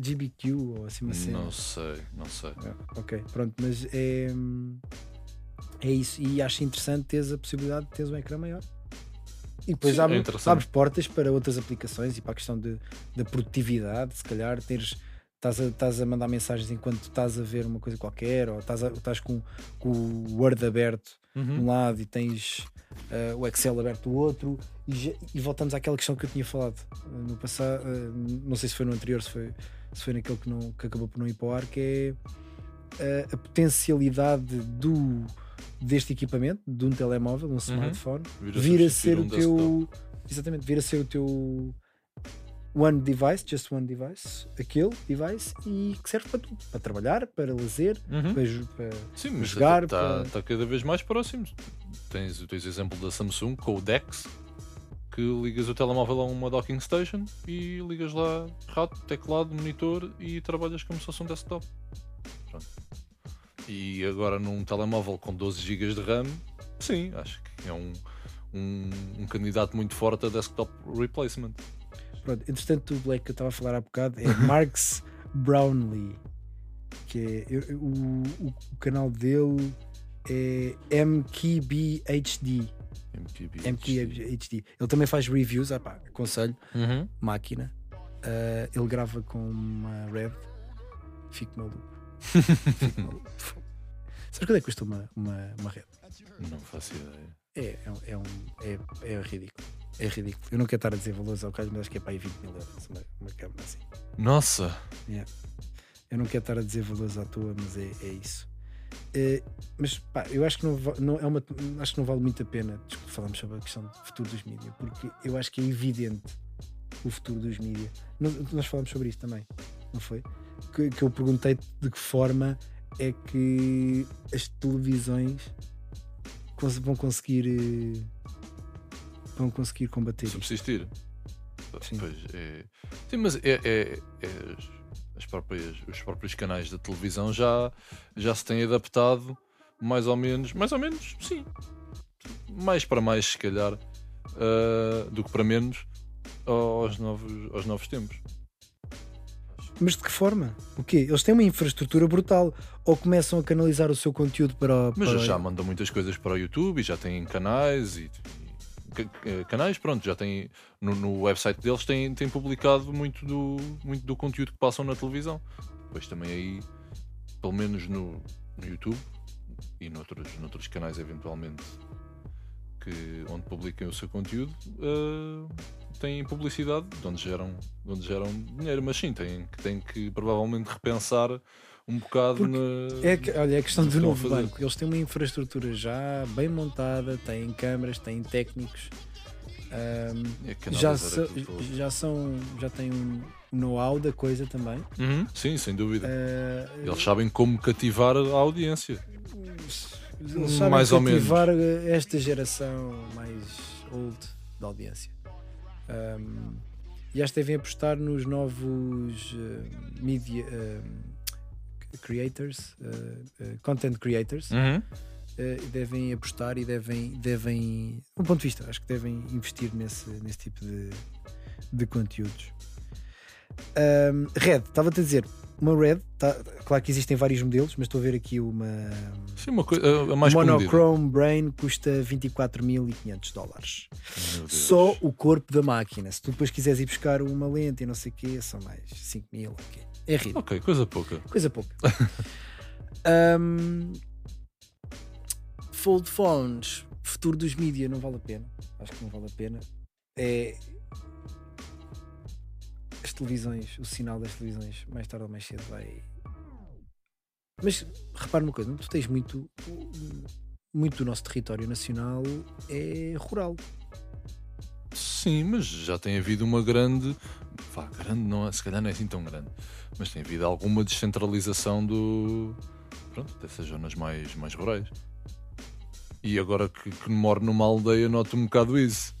GBQ ou assim uma cena. Não sei, não sei. Ah, ok, pronto, mas é, é isso. E acho interessante teres a possibilidade de teres um ecrã maior. E depois Sim, é abre, interessante. abre portas para outras aplicações e para a questão de, da produtividade, se calhar teres. Estás a, estás a mandar mensagens enquanto estás a ver uma coisa qualquer, ou estás, a- estás com, com o Word aberto de um Uhum. lado e tens ah, o Excel aberto do outro, e, já- e voltamos àquela questão que eu tinha falado ah, no passado, ah, não sei se foi no anterior, se foi, se foi naquele que, não, que acabou por não ir para o ar, que é ah, a potencialidade do, deste equipamento, de um telemóvel, de um smartphone, Vir a vir a ser um o teu. Exatamente, vir a ser o teu. One device, just one device, aquele device, e que serve para tudo, para trabalhar, para lazer, Uhum. para, para- Sim, mas jogar está para- cada vez mais próximo. Tens, tens o exemplo da Samsung com o DeX, que ligas o telemóvel a uma docking station e ligas lá rato, teclado, monitor e trabalhas como se fosse um desktop. Pronto. E agora num telemóvel com 12 GB de RAM, sim, acho que é um, um, um candidato muito forte a desktop replacement. Pronto, entretanto, o Black que eu estava a falar há bocado é Marx Brownlee, que é eu- eu- o, o- canal dele é MKBHD. MKBHD. Ele também faz reviews, ah pá, aconselho, Uhum. máquina. Ah, ele grava com uma Red. Fico maluco. *laughs* Fico maluco. Sabe quanto é que custa uma, uma, uma Red? Não faço ideia. É, é, um- é, um, é, é ridículo. É ridículo. Eu não quero estar a dizer valores ao caso, mas acho que é para aí 20 mil euros uma, uma câmera assim. Nossa! Eu não quero estar a dizer valores à toa, mas é, é isso. Eh, mas pá, eu acho que não, não é uma, acho que não vale muito a pena falarmos sobre a questão do futuro dos mídias, porque eu acho que é evidente o futuro dos mídias. Nós, falamos sobre isso também, não foi? Que, que eu perguntei de que forma é que as televisões vão conseguir eh, vão conseguir combater subsistir. Sim. Pois é. Sim, mas é, é- é as- as próprias, os próprios canais de televisão já, já se têm adaptado mais ou menos, mais ou menos, sim. Mais para mais, se calhar, ah, do que para menos aos novos, aos novos tempos. Mas de que forma? O quê? Eles têm uma infraestrutura brutal ou começam a canalizar o seu conteúdo para, Mas para... já mandam muitas coisas para o YouTube e já têm canais e. e- ca- Canais, pronto, já têm no, no website deles têm, têm publicado muito do, muito do conteúdo que passam na televisão. Depois também aí, pelo menos no, no YouTube e noutros, noutros canais eventualmente que, onde publiquem o seu conteúdo, ah, têm publicidade de onde geram, de onde geram dinheiro, mas sim, têm, que- têm que provavelmente repensar um bocado Porque na. É, que- olha, é a questão do novo banco. Eles têm uma infraestrutura já bem montada, têm câmaras, têm técnicos, ahm, É já, todo. já são, já têm um know-how da coisa também. Uhum, Sim, sem dúvida. Ah, Eles sabem como cativar a audiência. Eles sabem mais ou menos. cativar esta geração mais old da audiência. Ahm, e acho que devem apostar nos novos ah, media ah, creators, ah, content creators. Uhum. devem apostar e devem, devem, um ponto de vista, acho que devem investir nesse, nesse tipo de, de conteúdos. Ahm, Red, estava-te a dizer, uma Red, tá, claro que existem vários modelos, mas estou a ver aqui uma Sim, uma coisa a mais. Monochrome Brain custa 24.500 dólares. Só o corpo da máquina. Se tu depois quiseres ir buscar uma lente e não sei o quê, são mais 5 mil. ok. É ridículo. Ok, coisa pouca. Coisa pouca. *laughs* Ahm, fold phones, futuro dos mídia, não vale a pena. Acho que não vale a pena. É. Televisões, o sinal das televisões, mais tarde ou mais cedo vai. Mas repara uma coisa, tu tens muito. Muito do nosso território nacional é rural. Sim, mas já tem havido uma grande. Vá, grande não é, se calhar não é assim tão grande. Mas tem havido alguma descentralização do. Pronto, dessas zonas mais, mais rurais. E agora que, que moro numa aldeia, noto um bocado isso.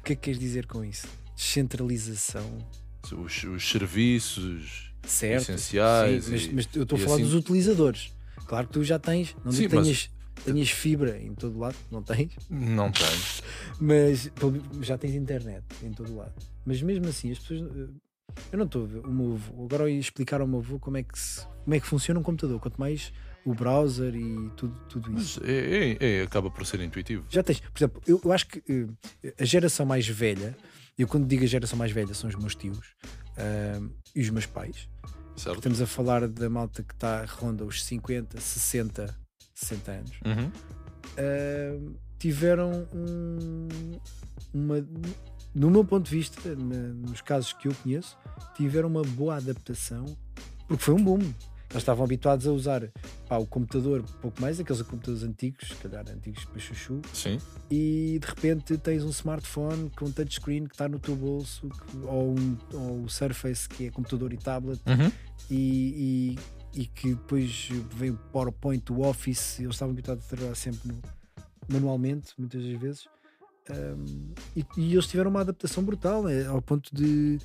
O que é que queres dizer com isso? Descentralização. Os, os serviços Certo. essenciais. Sim, mas, e- mas eu estou a falar assim- dos utilizadores. Claro que tu já tens, não Sim, mas- tenhas, tenhas fibra em todo lado, não tens, Não tem. *laughs* mas já tens internet em todo lado. Mas mesmo assim, as pessoas. eh, Eu não estou a ver o meu avô. Agora eu ia explicar ao meu avô como é que, se- como é que funciona um computador, quanto mais o browser e tudo, tudo isso. Mas é, é- é- acaba por ser intuitivo. Já tens, por exemplo, eu, eu acho que eh, a geração mais velha, eu quando digo a geração mais velha são os meus tios ah, e os meus pais. Certo? Estamos a falar da malta que está ronda os 50, 60, 60 anos. Uhum. Uh, tiveram um- uma, no meu ponto de vista, na- nos casos que eu conheço, tiveram uma boa adaptação, porque foi um boom. Eles estavam habituados a usar pá, o computador pouco mais, aqueles computadores antigos, se calhar antigos para chuchu, Sim. e de repente tens um smartphone com um touchscreen que está no teu bolso, que- ou, um, ou o Surface que é computador e tablet, Uhum. e, e, e que depois veio o PowerPoint, o Office, eles estavam habituados a trabalhar sempre no- manualmente, muitas das vezes. Um, e, e eles tiveram uma adaptação brutal eh, ao ponto de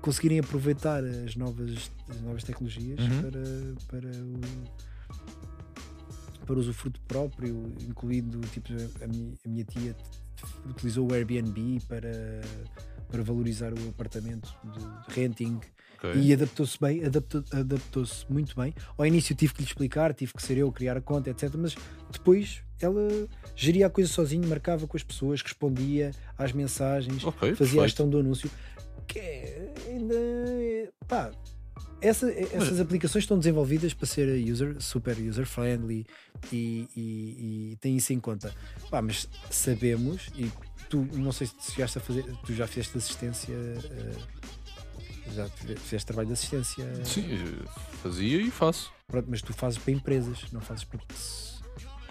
conseguirem aproveitar as novas, as novas tecnologias Uhum. para, para o para usufruto próprio, incluindo tipo, a, minha, a minha tia utilizou o Airbnb para, para valorizar o apartamento de, renting Ok. e adaptou-se bem, adaptou- adaptou-se muito bem. Ao início tive que lhe explicar, tive que ser eu a criar a conta, etc. Mas depois ela geria a coisa sozinha, marcava com as pessoas, respondia às mensagens, Ok, fazia a gestão do anúncio. Que é- ainda pá, essa- essas aplicações estão desenvolvidas para ser user, super user friendly e, e, e tem isso em conta. Pá, mas sabemos, e tu não sei se chegaste a fazer, tu já fizeste assistência, eh, já fizeste trabalho de assistência, Sim, fazia e faço. Pronto, mas tu fazes para empresas, não fazes para.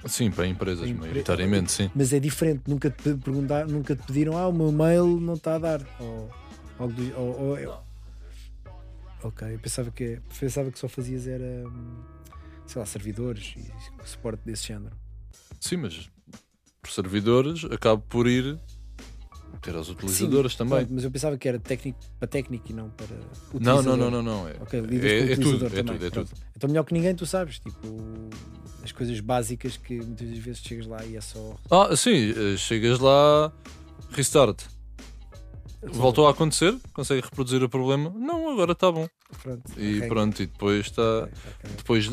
Sim, para empresas, Para empre- maioritariamente, sim. Mas é diferente, nunca te perguntar, nunca te pediram, ah, o meu mail não está a dar. Ou, ou- ou eu- Ok, eu pensava que, pensava que só fazias era hum, sei lá, servidores e suporte desse género. Sim, mas por servidores acabo por ir ter as utilizadoras Sim, também. mas eu pensava que era técnico para técnico e não para. Não, não, utilizador. não, não, não. É, Ok, lidas é, é tudo, utilizador é tudo, é tudo. Então melhor que ninguém, tu sabes, tipo, as coisas básicas que muitas vezes chegas lá e é só. Ah, sim, eh, chegas lá, restart. Voltou a acontecer? Consegue reproduzir o problema? Não, agora está bom. Pronto, E pronto, e depois está. Depois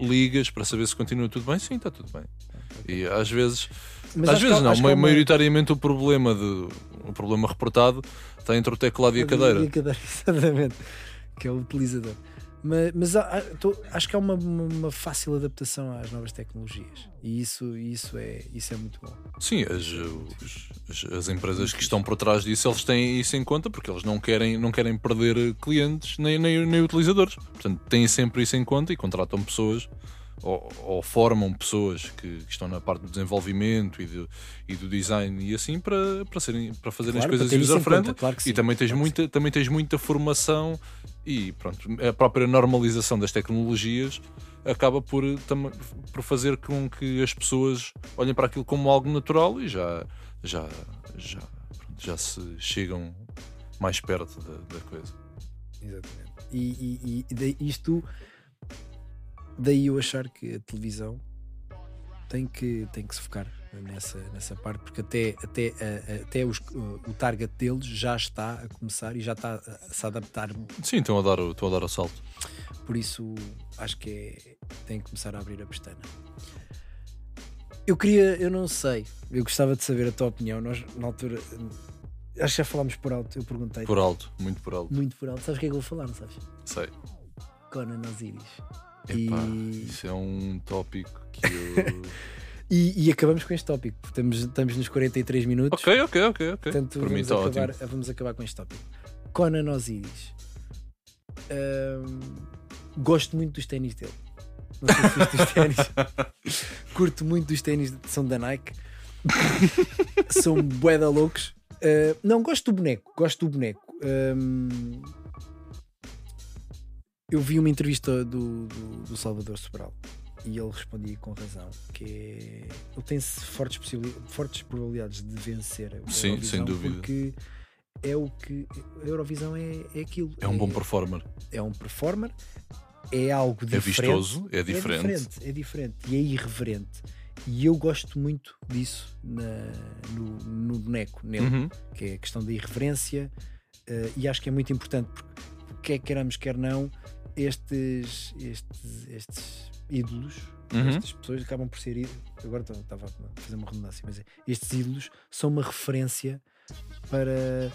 ligas para saber se continua tudo bem? Sim, está tudo bem. E às vezes, Mas às que vezes não, que há ma- maioritariamente o problema de o problema reportado está entre o teclado e a cadeira. E a cadeira, *laughs* exatamente. Que é o utilizador. Mas, mas há- há- tô- acho que há uma, uma- uma fácil adaptação às novas tecnologias. E isso, isso, é, isso é muito bom. Sim, as, os- as, as empresas que estão por trás disso, eles têm isso em conta porque eles não querem, não querem perder clientes nem, nem, nem utilizadores. Portanto, têm sempre isso em conta e contratam pessoas ou, ou formam pessoas que, que estão na parte do desenvolvimento e do, e do design e assim para, para, serem, para fazerem Claro, as coisas user-friendly. claro que E sim, também tens, claro muita, também tens muita formação e pronto, a própria normalização das tecnologias acaba por, tam- por fazer com que as pessoas olhem para aquilo como algo natural e já, já, já, pronto, já se chegam mais perto da, da coisa. Exatamente. E, e, e isto, daí eu achar que a televisão tem que, tem que se focar nessa, nessa parte, porque até, até, até os, o target deles já está a começar e já está a, se adaptar. Sim, estão a dar, o- estão a dar o salto. Por isso acho que é, tem que começar a abrir a pestana. Eu queria, eu não sei, eu gostava de saber a tua opinião. Nós, na altura, acho que já falámos por alto. Eu perguntei Por alto, muito por alto. muito por alto. Sabes o que é que eu vou falar, não sabes? Sei. Conan Osiris. Epá, E- Isso é um tópico que eu. *laughs* E, e acabamos com este tópico. Estamos, estamos nos 43 minutos. ok, ok, ok, ok. Portanto, mim vamos, acabar, ótimo. vamos acabar com este tópico. Conan Osiris. Ahm, gosto muito dos ténis dele. Não sei se viste os ténis. *laughs* Curto muito dos ténis, são da Nike. são bué da loucos. Ah, não, gosto do boneco. Gosto do boneco. Ahm, eu vi uma entrevista do, do, do Salvador Sobral e ele respondia com razão que é, ele tem fortes, fortes probabilidades de vencer a Sim, Eurovisão sem dúvida. porque é o que a Eurovisão é, é aquilo É um bom performer. é um performer é algo É diferente vistoso, é é diferente. diferente é diferente e é irreverente e eu gosto muito disso na- no, no boneco nele Uhum. que é a questão da irreverência eh, e acho que é muito importante porque quer queiramos quer não estes estes, estes ídolos Uhum. estas pessoas acabam por ser ídolos agora estava a fazer uma redundância mas é, estes ídolos são uma referência para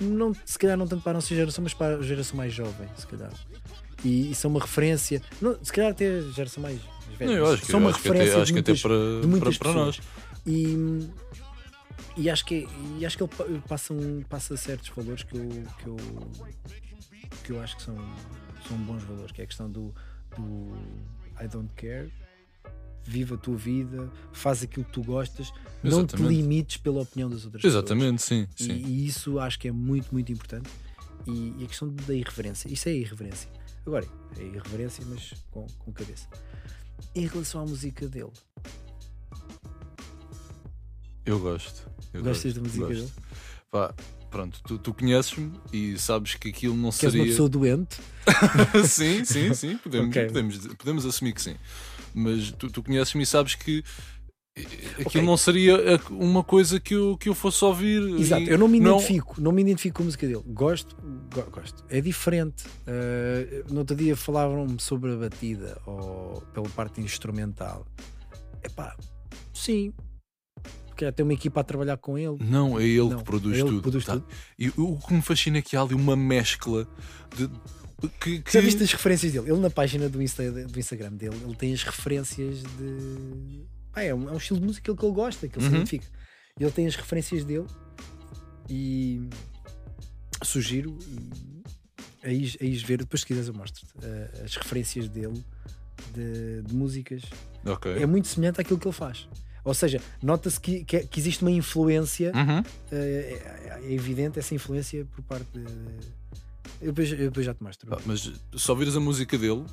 não, se calhar não tanto para a nossa geração mas para a geração mais jovem se calhar e, e são uma referência não, se calhar até a geração mais velha Não, acho que, são uma até, referência de até muitas- para, de muitas para, para nós. E, e acho que, é- e acho que ele pa- passa, um, passa certos valores que eu, que eu, que eu acho que são são bons valores, que é a questão do, do I don't care, vive a tua vida, faz aquilo que tu gostas, não te Exatamente. limites pela opinião das outras pessoas. Exatamente, sim. E, sim. e isso acho que é muito, muito importante. E, e a questão da irreverência, isso é irreverência. Agora, é irreverência, mas com, com cabeça. Em relação à música dele, Eu gosto. Eu gostas gosto, da música gosto. dele? Pá, pronto, tu, tu conheces-me e sabes que aquilo não Que és uma seria. pessoa doente? *laughs* sim, sim, sim. Podemos, Ok. podemos, podemos assumir que sim. Mas tu, tu conheces-me e sabes que eh, aquilo Ok. não seria a- uma coisa que eu, que eu fosse ouvir. Exato, eu não me identifico, não... me identifico com a música dele. Gosto, go- gosto. É diferente. Uh, no outro dia falavam-me sobre a batida ou pela parte instrumental. Epá, sim. Porque tem uma equipa a trabalhar com ele. Não, é ele Não, que produz é ele que tudo. produz tá? tudo. E o que me fascina é que há ali uma mescla de. Que, que- Já viste as referências dele? Ele na página do, Insta, do Instagram dele, ele tem as referências de. Pá, é, um, é um estilo de música que ele gosta, que ele se Uhum. identifica. Ele tem as referências dele e sugiro e aí, aí ver, depois se quiseres eu mostro-te eh, as referências dele de, de músicas. Ok. É muito semelhante àquilo que ele faz. Ou seja, nota-se que, que, que existe uma influência, Uhum. eh, é, é evidente essa influência por parte de. Eu depois, eu depois já te mostro. Pá, mas só ouvires a música dele,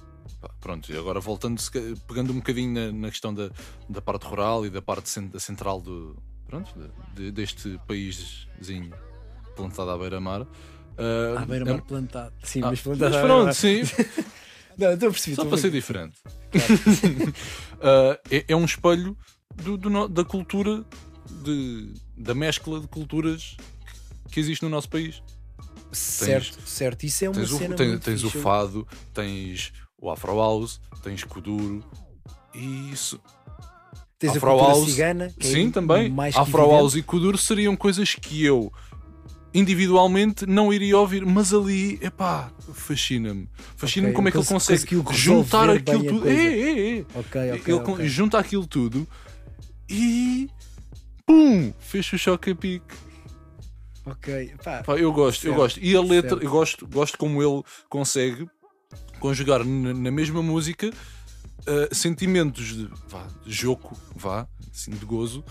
pronto, e agora voltando, pegando um bocadinho na, na questão da, da parte rural e da parte central do, pronto, de- de- deste paíszinho plantado à beira-mar. ah, À beira é- mar plantado. Sim, Ah, mas plantado. mas pronto, sim, *laughs* Não, estou a perceber. só para ser diferente. Ah, *laughs* é, é um espelho do- do da cultura, de, da mescla de culturas que- existe no nosso país. Certo, certo. Isso é uma Tens, o, cena tens, muito tens o fado, tens o Afro House, tens Kuduro e isso. Tens a Afro cultura House, cigana. é Sim, também. Mais que Afro. House e Kuduro seriam coisas que eu individualmente não iria ouvir, mas ali, epá, fascina-me. Fascina-me Ok, como é que ele cons- consegue juntar aquilo a tudo. É, é, é. Ele junta aquilo tudo e. Pum! Fez o choque a pique. Ok, pá. Pá, eu gosto, eu Certo, gosto. E a letra, certo. eu gosto, gosto como ele consegue conjugar na, mesma música uh, sentimentos de, vá, de joco, vá, assim, de gozo,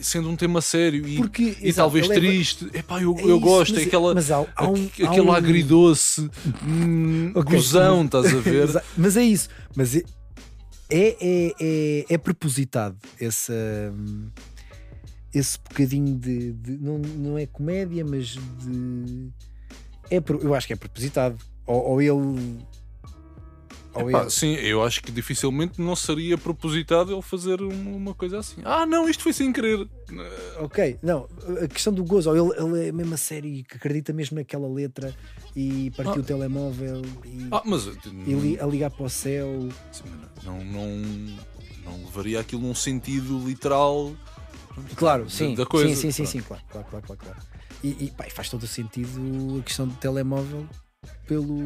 sendo um tema sério e, Porque, e exato, talvez leva- triste. Epá, eu, É eu isso, gosto, mas- é aquela, Mas há, há um, aquele um- agridoce, hum, *laughs* Ok, gozão, mas- estás a *laughs* ver? Mas é isso. Mas é, é, é, é, propositado esse, hum, esse bocadinho de, de- não, não é comédia, mas de. É, eu acho que é propositado. Ou, ou ele. Epá, sim, eu acho que dificilmente não seria propositado ele fazer uma, coisa assim. Ah, não, isto foi sem querer. Ok, não, a questão do gozo, ele, ele é mesmo a sério que acredita mesmo naquela letra e partiu Ah. o telemóvel e, Ah, mas e li- a ligar para o céu. Sim, não, não, não levaria aquilo num sentido literal Claro, sim, da coisa. sim, sim, sim, Pronto. sim, claro, claro, claro, claro, claro. E, e, pá, faz todo o sentido a questão do telemóvel pelo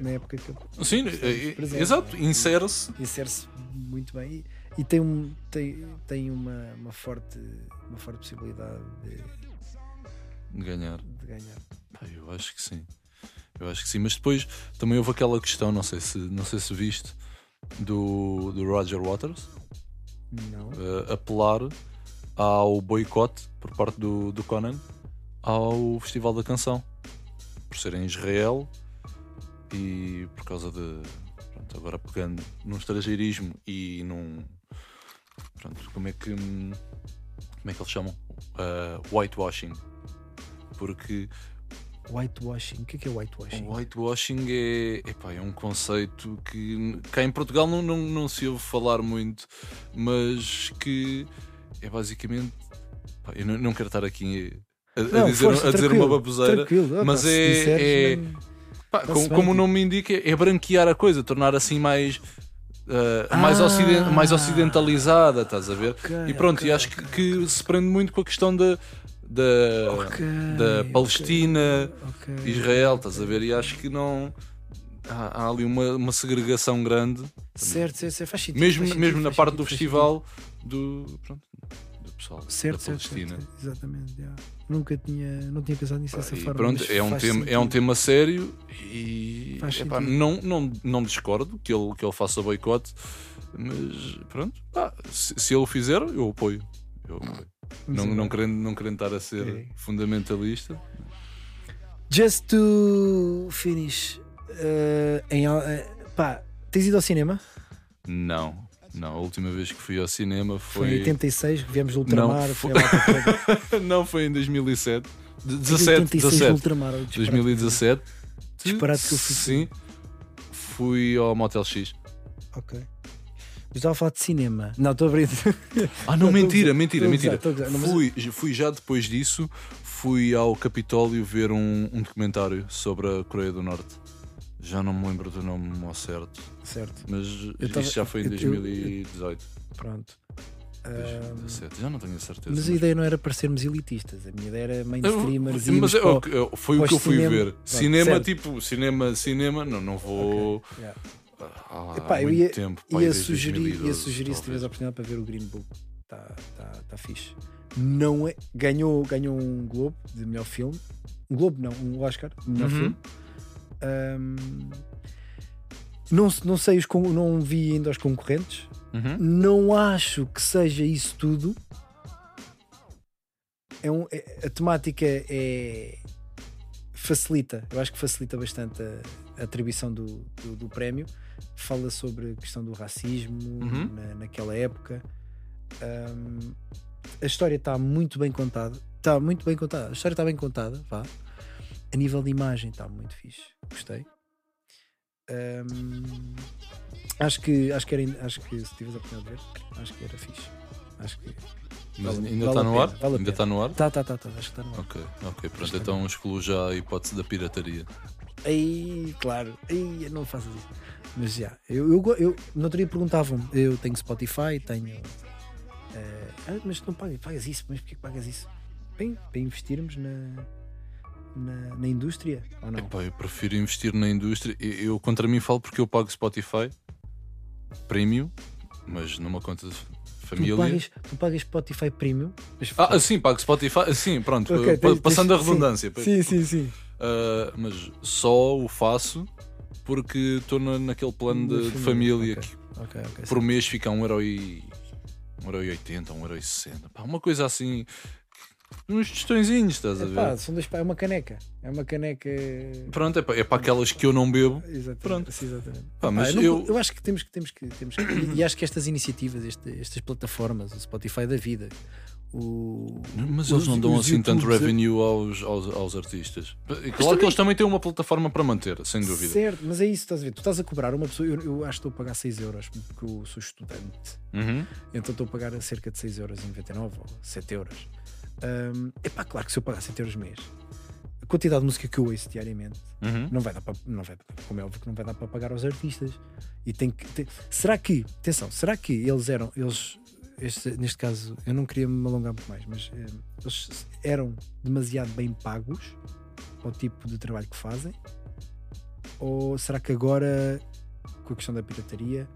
na época que Sim, presentes, exato, insere-se. insere-se muito bem e, e tem, um, tem, tem uma, uma, forte, uma forte possibilidade de, de ganhar. de ganhar. Pá, eu acho que sim. Eu acho que sim. Mas depois também houve aquela questão, não sei se, não sei se viste, do, do Roger Waters eh, apelar ao boicote por parte do, do Conan ao Festival da Canção. Por ser em Israel e por causa de. Pronto, agora pegando num estrangeirismo e num. Pronto, como é que. Como é que eles chamam? Uh, whitewashing. Porque Whitewashing, o que é, que é whitewashing? whitewashing é, epá, é um conceito que cá em Portugal não, não, não se ouve falar muito, mas que é basicamente. pá, eu não, não quero estar aqui a, Não, dizer, força, a dizer uma baboseira. Opa, mas é- disseres, é- não- Pá, como, como o tipo. nome indica, é branquear a coisa, tornar assim mais. ah, mais, Ah. ociden- mais ocidentalizada, estás a ver? Ok, E pronto, ok, e acho que, que se prende muito com a questão da, da, da Palestina. Israel, estás a ver? E acho que não. Há, há ali uma, uma segregação grande, Certo, certo, certo, faz sentido. mesmo, faz sentido, mesmo na parte sentido, do festival do, pronto, do pessoal Certo, da Palestina. certo, exatamente. já. Nunca tinha, não tinha pensado nisso dessa forma. pronto, é um, tema, é um tema sério e epá, não, não, não discordo que ele, que ele faça boicote, mas pronto, pá, se, se ele o fizer, eu apoio. Eu apoio. Não, não, embora. querendo, não querendo estar a ser Ok. fundamentalista. Just to finish. eh, em, eh, pá, tens ido ao cinema? Não, não. A última vez que fui ao cinema Foi, foi. em 86, viemos do ultramar. Não, foi foi- *laughs* não, foi em 2007. De- Em 17, 86 no 17. ultramar. oh, disparate. 2017. Disparate que eu fui. Sim. Fui ao Motel X. Ok. Eu estava a falar de cinema. Não, estou a abrir. Ah, não, mentira, mentira, mentira. mas- Fui, fui já depois disso, fui ao Capitólio ver um, um documentário sobre a Coreia do Norte. Já não me lembro do nome ao certo, certo, mas tava- isto já foi em eu- eu- 2018. pronto. Ahm, 2017, já não tenho a certeza. mas a ideia não era para sermos elitistas, a minha ideia era mainstreamers. Eu- mas é, para o- foi o que eu fui pós-cinema. ver. Pronto, cinema, certo. tipo, cinema, cinema, não, não vou. Yeah. Há, há Epá, eu ia, tempo, ia, desde sugerir, ia 2012, sugerir se talvez. tiveres a oportunidade para ver o Green Book. Está tá, tá fixe. Não é, ganhou, ganhou um Globo de melhor filme. Um Globo, não, um Oscar de melhor Uhum. filme. Ahm, não, não sei, os, não vi ainda os concorrentes. Uhum. Não acho que seja isso tudo. É um, é- a temática é facilita, eu acho que facilita bastante a, a atribuição do, do, do prémio. Fala sobre a questão do racismo Uhum. na- naquela época. Ahm, a história está muito bem contada. Está muito bem contada. A história está bem contada, vá. A nível de imagem está muito fixe. Gostei. Ahm, acho que acho que era, acho que se tiveres a oportunidade de ver, acho que era fixe. Acho que Mas Vale- ainda vale está a no ar? vale ainda está no ar? tá, tá, tá, tá, acho que está no ar. Ok, ok, pronto. Está Então excluo já a hipótese da pirataria. Aí, claro, aí não faças isso. Mas já, eu, eu, eu no outro dia perguntavam eu tenho Spotify, tenho. eh, ah, mas não pagas, pagas isso, mas porquê que pagas isso? Bem, para investirmos na, na, na indústria, ou não? Epá, eu prefiro investir na indústria. Eu, eu, contra mim falo porque eu pago Spotify Premium, mas numa conta de Tu família. pagas, tu pagas Spotify Premium? Mas, Ah, sim, pago Spotify. Sim, pronto. Ok, pa- tens- passando a tens- redundância. sim, sim, sim. Ah, mas só o faço porque estou na, naquele plano de, de família Ok, que ok, ok, por mês fica a 1,80€, 1,80€, 1,60€. Pá, uma coisa assim. Uns tostõezinhos, estás a sim. Epá, ver? são dois, é uma caneca. É uma caneca. Pronto, é para, é para aquelas que eu não bebo. Exatamente. Pronto. sim, exatamente. Pá, Pá, mas eu, não- eu- acho que temos que temos que temos que *coughs* e, acho que estas iniciativas, este- estas plataformas, o Spotify da vida, o Mas eles não dão assim tanto YouTubes, revenue aos, aos, aos artistas. Claro que também- eles também têm uma plataforma para manter, sem dúvida. Certo, mas é isso, estás a ver? Tu estás a cobrar uma pessoa, eu, eu acho que estou a pagar 6 euros porque eu sou estudante, Uhum. então estou a pagar a cerca de 6 euros e 99 ou 7 euros. É pá, claro que se eu pagar 7 euros mês, a quantidade de música que eu ouço diariamente Uhum. não vai dar para, não vai, como é óbvio que não vai dar para pagar aos artistas. E tem que tem- será que, atenção, será que eles eram, eles este- neste caso, eu não queria me alongar muito mais, mas eh, eles eram demasiado bem pagos para o tipo de trabalho que fazem? Ou será que agora, com a questão da pirataria,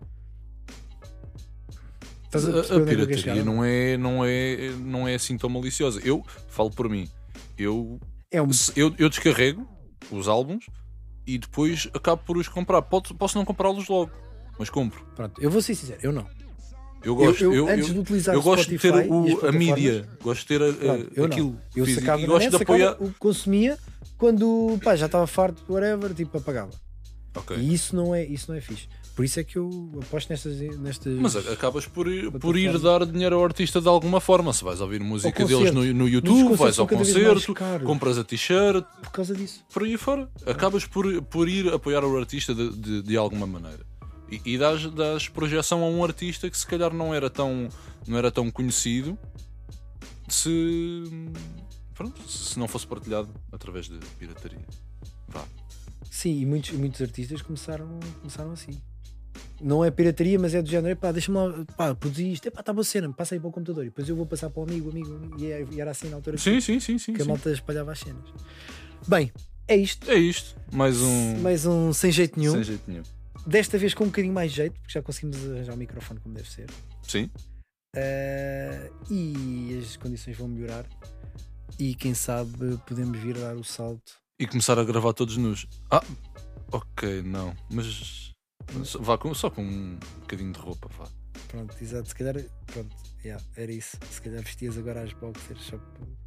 Estás A, a é pirataria chegar? não é, não, é, não é assim tão maliciosa. Eu falo por mim. Eu, É um, eu, eu descarrego os álbuns e depois acabo por os comprar. Posso, posso não comprá-los logo, mas compro. pronto, eu vou ser sincero, eu não. Eu gosto. eu, Eu, antes eu- de utilizar eu gosto de ter Spotify e as o, a mídia, gosto de ter a- eu não. aquilo Eu físico sacava e gosto de apoiar. o consumia quando pá, já estava farto, whatever, tipo, apagava. Ok. E isso não, é, isso não é fixe. Por isso é que eu aposto nestas. nestas Mas acabas por, ir- por ir dar dinheiro ao artista de alguma forma. Se vais ouvir música deles no, no YouTube, vais ao concerto, compras a t-shirt, por causa disso. por aí fora. Acabas por, por ir apoiar o artista de, de, de alguma maneira. E, e dás, dás projeção a um artista que se calhar não era tão, não era tão conhecido se, pronto, se não fosse partilhado através de pirataria. Vá. Sim, e muitos, muitos artistas começaram, começaram assim. Não é pirataria, mas é do género, pá, deixa-me lá, pá, produzi isto, epá, está boa cena, passa aí para o computador, e depois eu vou passar para o amigo, amigo. E, é- e era assim na altura que- Sim, sim, sim, sim. que a sim. malta espalhava as cenas. Bem, é isto. É isto. Mais um. Mais um sem jeito nenhum. Sem jeito nenhum. Desta vez com um bocadinho mais jeito, porque já conseguimos arranjar o microfone como deve ser. Sim. Uh, e as condições vão melhorar. E quem sabe podemos vir dar o salto. E começar a gravar todos nus. Ah, ok, não. Mas só- vá com, só com um bocadinho de roupa, vá. Pronto, exato. Se calhar, pronto, yeah, era isso. Se calhar vestias agora as boxers só para-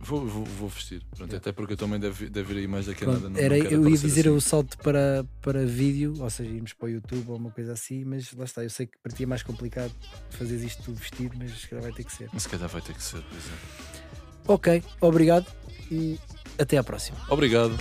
Vou, vou, vou vestir. Pronto, Yeah. Até porque eu também deve, deve ir aí mais daqui a nada. Não, era, não eu ia dizer assim. o salto para, para vídeo, ou seja, irmos para o YouTube ou uma coisa assim, mas lá está. Eu sei que para ti é mais complicado fazer isto tudo vestido, mas se calhar vai ter que ser. Se calhar vai ter que ser, pois é. Ok, obrigado e até à próxima. Obrigado.